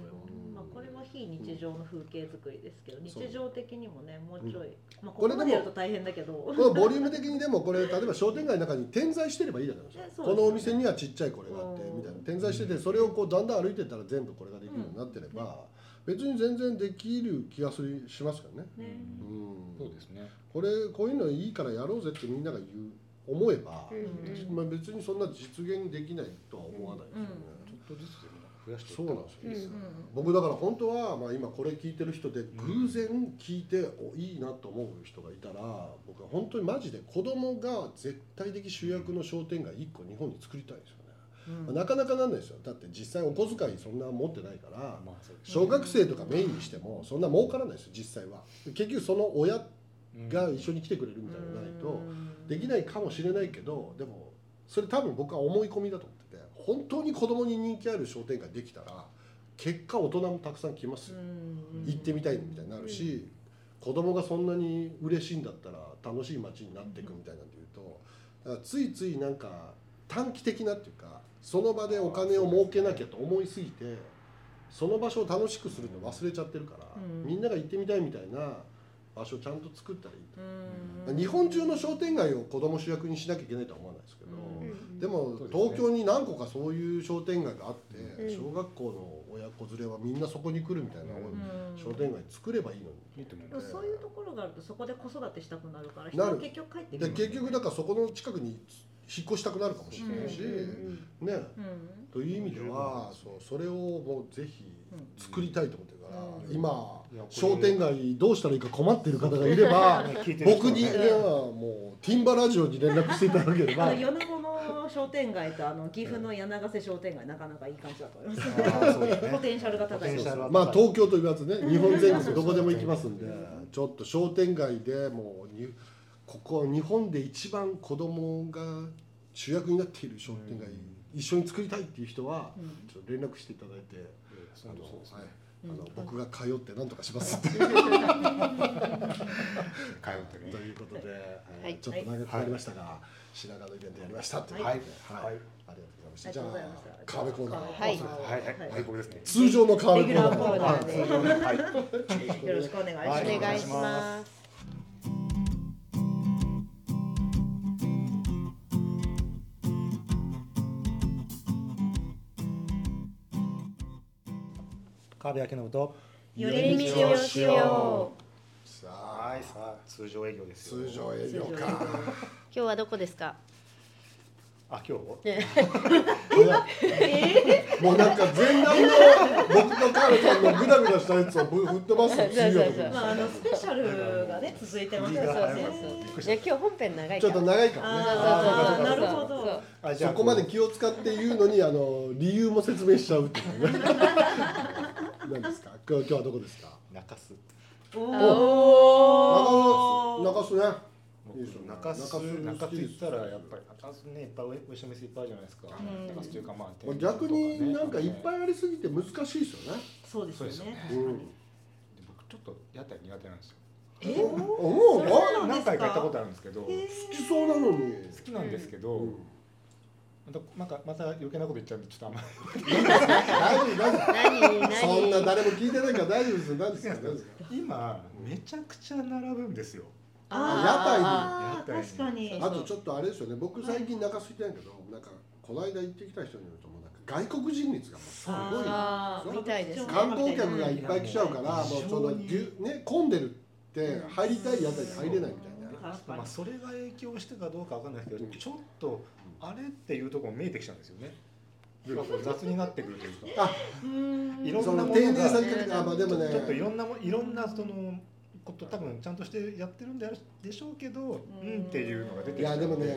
まあ、これは非日常の風景作りですけど、日常的にもねもうちょい、まあ、これでもやると大変だけど。このボリューム的にでもこれ例えば商店街の中に点在してればいいじゃないですか、このお店にはちっちゃいこれがあってみたいな。点在しててそれをこうだんだん歩いてったら全部これができるようになってれば、別に全然できる気がするしますからね。ね。うん、そうですね。これこういうのいいからやろうぜってみんなが言う思えば、うん、まあ別にそんな実現できないとは思わないですよね。ちょっとずつでも増やしてそうなんですよ。僕だから本当はまあ今これ聞いてる人で偶然聞いて、おいいなと思う人がいたら僕は本当にマジで子供が絶対的主役の商店街1個日本に作りたいんですよ。うん、なかなかなんないですよ。だって実際お小遣いそんな持ってないから、まあ、小学生とかメインにしてもそんな儲からないですよ実際は。結局その親が一緒に来てくれるみたいなのないとできないかもしれないけどでもそれ多分僕は思い込みだと思ってて本当に子供に人気ある商店街できたら結果大人もたくさん来ますよ。行ってみたいみたいになるし子供がそんなに嬉しいんだったら楽しい街になっていくみたいなんていうとだからついついなんか短期的なっていうかその場でお金を儲けなきゃと思いすぎてその場所を楽しくするの忘れちゃってるから、うん、みんなが行ってみたいみたいな場所をちゃんと作ったらいいと、日本中の商店街を子供主役にしなきゃいけないとは思わないですけど、でも東京に何個かそういう商店街があって、小学校の親子連れはみんなそこに来るみたいな商店街作ればいいのに、そういうところがあるとそこで子育てしたくなるから人は結局帰ってくる、結局だからそこの近くに引っ越したくなるかもしれないし、ね、という意味ではそうそれをもうぜひ作りたいと思って今商店街どうしたらいいか困っている方がいれば *laughs* 僕にいやもうティンバラジオに連絡していただければ。米子の商店街とあの岐阜の柳瀬商店街なかなかいい感じだと思います。ポテンシャルが高いまあ東京と言わずね日本全国どこでも行きますんでちょっと商店街でもうここ日本で一番子供が主役になっている商店街、一緒に作りたいっていう人は、ちょっと連絡していただいて、あのはいあの僕が通って何とかします通ってね。ということで、はい、ちょっと長くなりましたが、品川のイベントやりましたとい。うことで、はい、ありがとうございました。じゃあ川辺コーナー、はい、はい。はい。僕ですね。通常の川辺コーナー、はい、よろしくお願いします。川辺明信と寄り道をしよう。さあはいさあ通常営業です通常営業か。今日はどこですか？あ今日、*laughs* もうなんか前段の僕とカールさんのグダグダしたやつを振ってますまああのスペシャルがね続いてますね。いや今日本編長いちょっと長いからね。あなるほど。そこまで気を使って言うのにあの理由も説明しちゃうっていうね。何ですか？今日はどこですか？中洲。おお中洲。ね。中洲中洲行ったらやっぱり中洲ねいっぱい美味しい店いっぱいあるじゃないですか、中洲というかまあ逆になんかいっぱいありすぎて難しいですよね。そうですよね、僕ちょっと屋台苦手なんですよ。え思う何回か行ったことあるんですけど好きそうなのに。好きなんですけど、またまたまた余計なこと言っちゃうんでちょっとあんまり。大丈夫大丈夫そんな誰も聞いてないから大丈夫です何です今めちゃくちゃ並ぶんですよあ屋台に確かにあとちょっとあれですよね僕最近中空いてないけどなんかこの間行ってきた人によるともうなんか外国人率がすごいみたいです観光客がいっぱい来ちゃうからもうそのね混んでるって入りたい屋台に入れないみたいなまあそれが影響してかどうかわかんないですけどちょっとあれっていうところも見えてきちゃうんですよね。雑になってくるというか。あ、いろんなものが、あ、まあでもね、ちょっといろんなもいろんなそのこと多分ちゃんとしてやってるんでしょうけど、うん。っていうのが出ていやでもね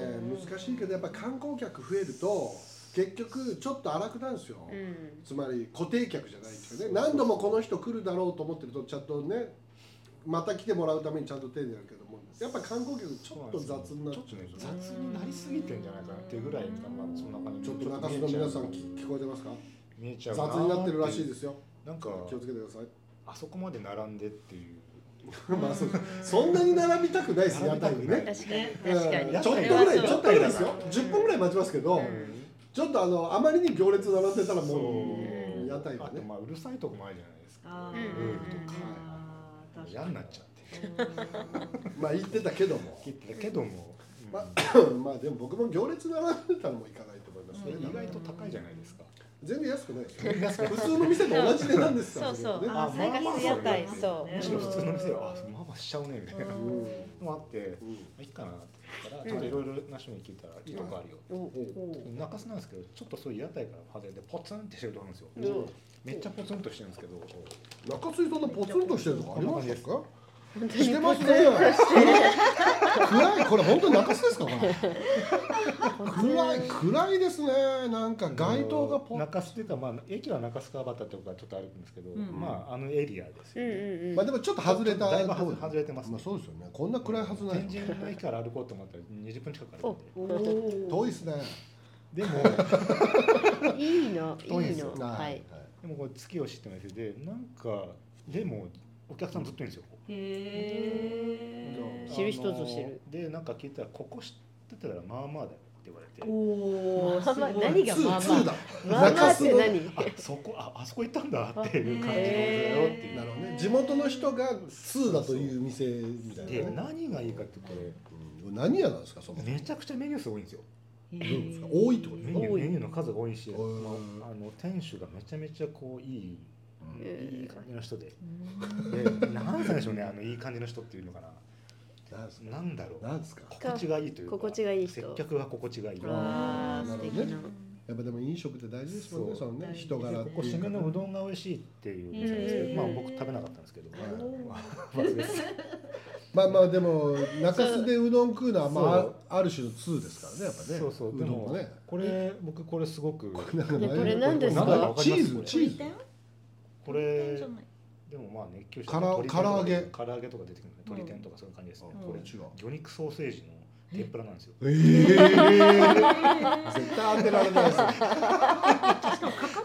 難しいけどやっぱ観光客増えると。結局ちょっと荒くなるんですよ、うん、つまり固定客じゃないですよね。何度もこの人来るだろうと思ってるとちゃんとねまた来てもらうためにちゃんと丁寧やるけどやっぱ観光客ちょっと雑になっちゃう、ね、雑になりすぎてんじゃないかなっていうぐらいまあそん。な感じちょっと中洲の皆さん聞こえてますか？見えちゃう雑になってるらしいですよ。なんか気をつけてください。あそこまで並んでっていう。*laughs* まあそそんなに並びたくないです屋台にね。確かに。確かに。ちょっとぐらいちょっとぐらいですよ。10分ぐらい待ちますけど、ちょっとあのあまりに行列並んでたらもう屋台はね。まあうるさいとこもあるじゃないですか。ルールとか嫌になっちゃうまあ言ってたけども。言ってたけども、まあ、*coughs* まあでも僕も行列並んでたらもいかないと思いますね、意外と高いじゃないですか。全然安くないですよ。普通の店と同じ値段ですそうそう、ね、あ生活屋台そうむしろ普通の店はあまあまあしちゃうねみたいな。のもあって、まあいいかなってからちょっといろいろな人に聞いたらいいとこあるよ。中洲なんですけどちょっとそう。いう。屋台から外れてポツンってしてるとこあるんですよめっちゃポツンとしてるんですけど中洲そんなポツンとしてるとこありますかしてますね。暗いこれ本当に中洲ですかこれ。暗い暗いですね。なんか街灯がポ中洲っていうかまあ駅は中須川端とかちょっとあるんですけど、まああのエリアですよね。まあでもちょっと外れただいぶ外れてます。まあそうですよね。こんな暗いはずない。天神の駅から歩こうと思ったら20分近く歩く遠いですね。でもいいのいいのはい。でもこれ月を知ってますでなんかでもお客さんずっといるんですよ。へえ知る人ぞ知る。でなんか聞いたらここ知ってたらまあまあだよって言われて。おお、まあ、何がまあまあ。まあまあって何？あそこああそこ行ったんだっていう感じのだよっていうなるほどね。地元の人が2だという店みたいな、で何がいいかってこれ、うん、何屋なんですかその？めちゃくちゃメニューすごいんですよ。どうですか多いってこと？メニューメニューの数が多いし、まあ、あの店主がめちゃめちゃこういい、いい感じの人で、でなんでしょうねあのいい感じの人っていうのかな。なんだろう。なんですか？心地がいいというか。心地がいい接客が心地がいい。ああ、素敵な。やっぱでも飲食って大事ですもんね。そのね人柄ここ締めのうどんが美味しいっていうまあ僕食べなかったんですけど。まあ *laughs* まあでも中洲でうどん食うのはまあある種の通ですからねやっぱね。そうそう。うどんもね。これ僕これすごく。これ何ですか？チーズチーズ。これ。でもまあ熱狂して唐揚げ？唐揚げとか出てくる鶏天とかそういう感じですね。これ魚肉ソーセージの天ぷらなんですよ。ええー、絶対当てられないですよ。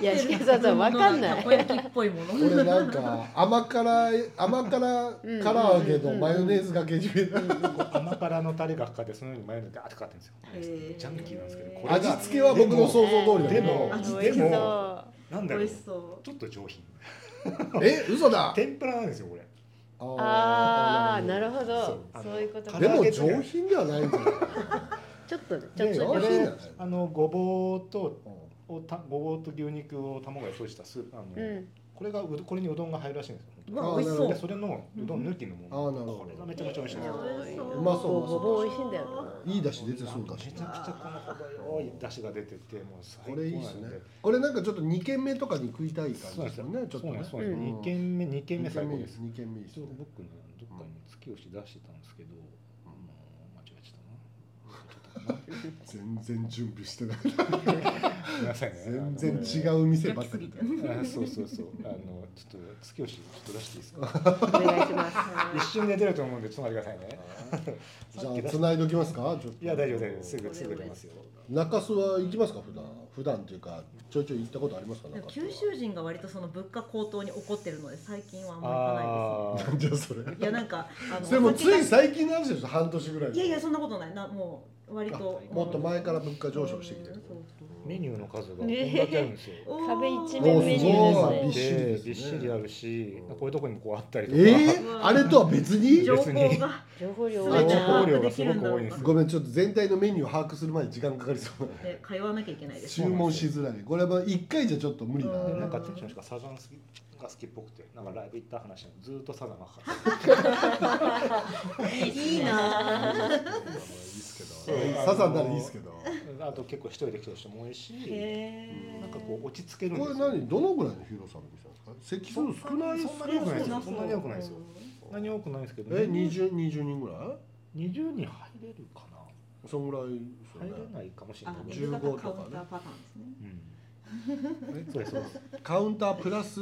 いや、しかさんわかんない。たこ焼きっぽいもの。これなんか甘辛甘辛唐揚げのマヨネーズがけ締め甘辛のタレがかかってその上にマヨネーズがかかってるんですよ。ジャンキーなんですけど。味付けは僕の想像通りでもでもなんだろう。ちょっと上品。え、嘘だ。*laughs* 天ぷらなんですよこれ。ああなるほど。そう。いうことでも上品ではないんじゃないちょっとちょっと。ね。あのごぼうとおたごぼうと牛肉を卵で閉じたスープあの、これがこれにうどんが入るらしいんですよあ美味しそう。それのうどん抜きのもの、あなるほど。これがめちゃめちゃ美味しいう。まそうごぼう。美味しいんだよいい出汁出てそうだし。めちゃくちゃこの程よい出汁が出ててもうこれいいですね。これなんかちょっと二軒目とかに食いたい感じですよねちょっとね。二軒目二軒目最高です。二軒目僕ねどっかに月吉出してたんですけど *laughs* 全然準備してない。ごめんなさいね。全然違う店ばっかり。そうそうそう。あのちょっと月吉ちょっと出していいですか？お願いします。一瞬で出ると思うんでちょっと待ってくださいね。*laughs* じゃあ繋いどきますか？いや大丈夫大丈夫。すぐすぐ出ますよ。中洲は行きますか？普段。普段っていうかちょいちょい行ったことありますか？九州人が割とその物価高騰に怒ってるので最近はあんまり行かないです。なんじゃそれ。いやなんかあの。でもつい最近なんですよ半年ぐらい。いやいやそんなことないなもう。割ともっと前から物価上昇してきてる。メニューの数がこんだけあるんですよ。*laughs* 壁一面メニューですね。びっしりあるし、こういうとこにもこうあったりとか。ええ、あれとは別に？情報が情報量情報量がすごく多いんです。ごめんちょっと全体のメニューを把握する前に時間かかりそう。で通わなきゃいけないです。注文しづらい。これは一回じゃちょっと無理だ。なんかサザン好き。が好きっぽくてなんかライブ行った話ずっとサザンがかかって *laughs* いいな *laughs* サザンならいいですけど。あと結構一人で来てる人も多いし。なんかこう落ち着けるこれ何どのぐらいの広さの店なんですか？席数少ないそんなに多くないですよ。そんなに多くないですよ。そんなに多くないですけどえ二十二十人ぐらい？20人入れるかな。そんぐらい入れないかもしれない。15とかね。そうですカウンタープラス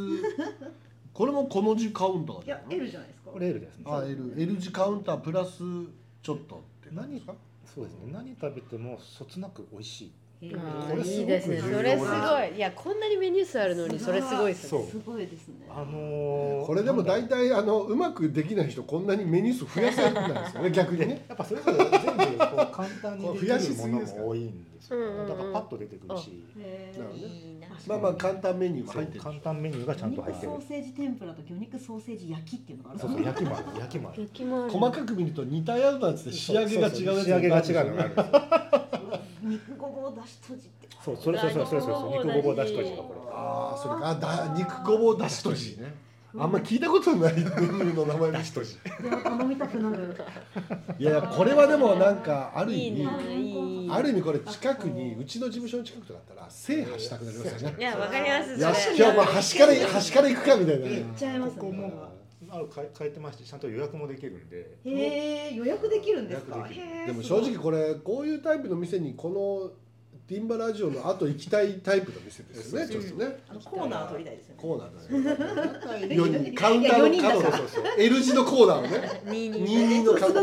これもこの字カウンターい？や L じゃないですか。これ L ですね。あ L, L 字カウンタープラスちょっとって何か？そうですね。何食べてもそつなく美味しい。これいいですね。それすごい。いやこんなにメニュー数あるのにそれすごいですね。すごいですね。あのこれでも大体あのうまくできない人こんなにメニュー数増やせないんですよね逆にね。やっぱそれぞれ全部こう簡単にできるものも多いんですよだからパッと出てくるし。まあまあ簡単メニューが入ってる。簡単メニューがちゃんと入ってる。ソーセージ天ぷらと魚肉ソーセージ焼きっていうのがある。そうそう焼きもある。焼きもある。焼きもある。細かく見ると似たやつなんつって仕上げが違う仕上げが違うのがある。んですよ肉ごぼうだしとじってそうそれそれそれそれ。それ肉ごぼうだしとじ。がこれああそれか。だ肉ごぼうだしとじ。ねあんま聞いたことないメニューの名前だしとじでも頼みたくなる。いやこれはでもなんかある意味ある意味これ近くにうちの事務所の近くとかだったら制覇したくなりますよね。いやわかりますよし今日も端から端から行くかみたいな。行っちゃいますここもある変えてましてちゃんと予約もできるんで。へえ予約できるんですか？でも正直これこういうタイプの店にこのティンバラジオの後行きたいタイプの店ですよねちょっとね。コーナー取りたいですよね。コーナーで4 *laughs* 人。カウンターの角の L 字のコーナーをね。22の角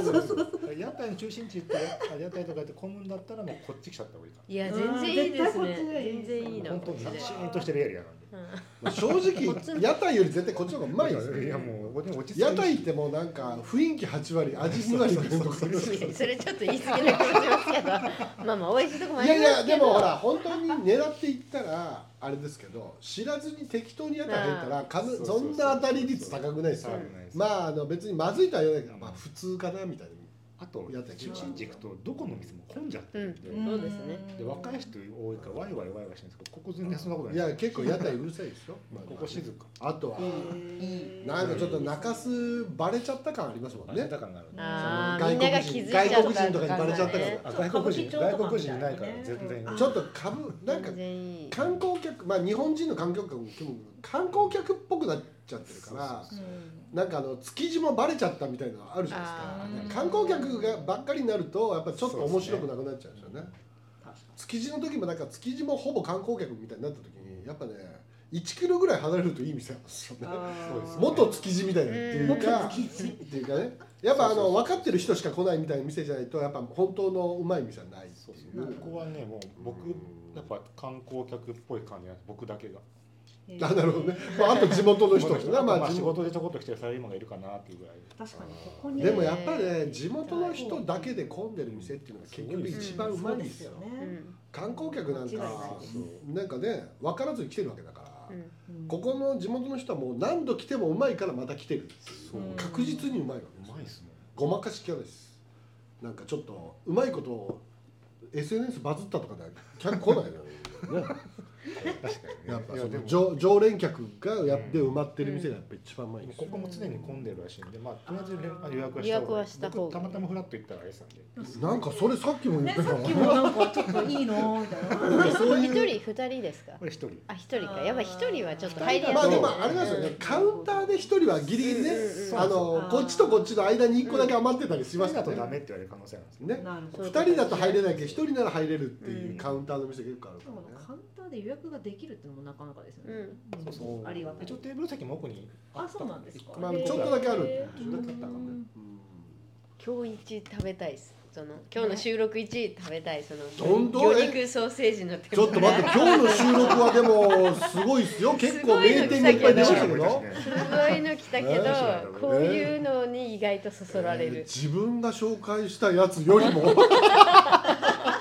屋台の中心地って屋台とかって混むんだったらもうこっち来ちゃった方がいいかいや全然いいですね。全然いいの。本当に。シーンとしてるエリアなんで正直 *laughs* 屋台より絶対こっちの方がうまいですよ。いやもう落ち着屋台ってもうなんか雰囲気8割味2割みたいなとこそれちょっと言い過ぎな気もしますけど。*laughs* まあまあ美味しいとこもありますいやいやでもほら本当に狙っていったらあれですけど知らずに適当に屋台入ったらかそんな当たり率高くないですよ。まああの別にまずいとは言わないけどまあ普通かなみたいなあと新宿とどこの店も混んじゃってるんで、うん、そうですね。で若い人多いからワイワイワイワイしてるんですけどここ全然そんなことない。いや結構屋台うるさいですよ、まあ、ここ静か。あとはなんかちょっと中洲バレちゃった感ありますもんね。ああみんなが気づいちゃった外国人とかにバレちゃったから外国人外国人いないから全然ちょっと株なんか観光客まあ日本人の観光客も観光客っぽくなっちゃってるからなんかあの築地もバレちゃったみたいなのあるじゃないですか。観光客がばっかりになるとやっぱちょっと面白くなくなっちゃうんですよね築地の時もなんか築地もほぼ観光客みたいになった時にやっぱね1キロぐらい離れるといい店なんですよね。元築地みたいなっていうか。っていうかね。やっぱあの分かってる人しか来ないみたいな店じゃないとやっぱ本当のうまい店はないっていう。ここはねもう僕やっぱ観光客っぽい感じなんです。僕だけが。あなるほどね、まあ、あと地元の人ですね。*laughs* まあ仕事でちょこっと来てるサラリーマンがいるかなっていうぐらい。確かにここに。でもやっぱりね地元の人だけで混んでる店っていうのが結局一番うまいんですよ,、観光客なんかなんかね分からずに来てるわけだから、ここの地元の人はもう何度来てもうまいからまた来てる。確実にうまいわけですうまいですねごまかしキャラですなんかちょっとうまいことを SNS バズったとかで客来ないのよね確かに、ね、やっぱその常常連客がやって埋まってる店がやっぱ一番うまいここも常に混んでるらしいんで、まあとりあえず予約はした方が。した方がたまたまフラッと行ったらあれさんでなんかそれさっきも言ってたさっきもなんかちょっといいのみたいな。*laughs* 一人二人ですか？これ一人。あ一人か。やっぱ一人はちょっと入りやすい。まあでもあれなんですよね。カウンターで一人はギリギリねあのこっちとこっちの間に一個だけ余ってたりしますからとダメって言われる可能性なんです。ね。二人だと入れないけど一人なら入れるっていうカウンターの店結構あるからねカウンターで予約ができるっていうのもなかなかですよね。そうそう。ありがたい。一応テーブル席も奥にあそうなんですか。まあちょっとだけある。今日一食べたいです。その今日の収録一食べたい。その魚肉ソーセージのちょっと待って今日の収録はでもすごいですよ。*laughs* 結構名店がいっぱい出ましたけど。すごいの来たけどこういうのに意外とそそられる。自分が紹介したやつよりも *laughs*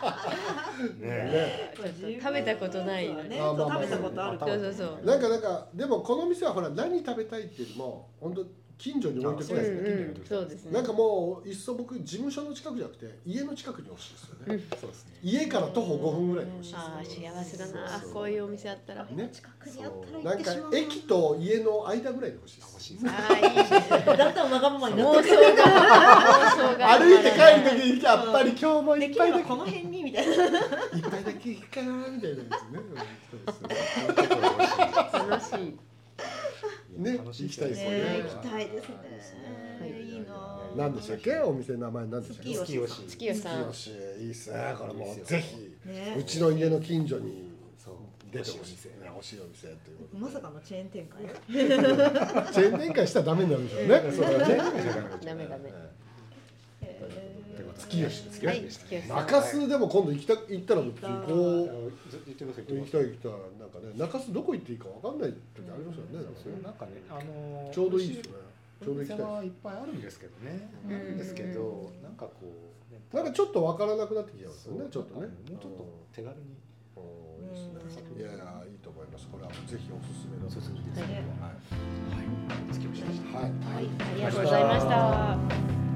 ね、食べたことないね。食べたことある。そうそうそう。なんかなんかでもこの店はほら何食べたいっていうよりも本当近所に置いてこないですね。そうですね。なんかもういっそ僕事務所の近くじゃなくて家の近くに欲しいですよね。そうですね。家から徒歩5分ぐらいに欲しいああ幸せだな。こういうお店あったら。ね。近くにあったらなんか駅と家の間ぐらいに欲しいです。欲しいああいいですね。だったらわがままになって。歩いて帰る時にやっぱり今日もいっぱいだこの辺にみたいな。*laughs* いっぱいだけ行くかなみたいなやつね。楽しい。ね、行きたいですよね。行きたいですね。いいな。何でしたっけ、お店の名前何でしたっけ？月吉。月吉さん。いいっすね。これもうぜひ、うちの家の近所に。出てほしいね、欲しいお店というまさかのチェーン展開？*laughs* チェーン展開したらダメになるんでしょうね。*laughs* そうだね。ダメダメ。月吉ですね。中洲でも今度行きた行ったらもうこう行きたい行きたいなんかね中洲どこ行っていいかわかんない時ありますよね。なんかねあのちょうどいいですよね。ちょうど行きたい。はいっぱいあるんですけどね。なんですけどなんかこうなんかちょっとわからなくなってきちゃうんですよね。ちょっとね。もうちょっと手軽に。いやいやいいと思います。これはぜひおすすめのおすすめです。はい。はい。ありがとうございました。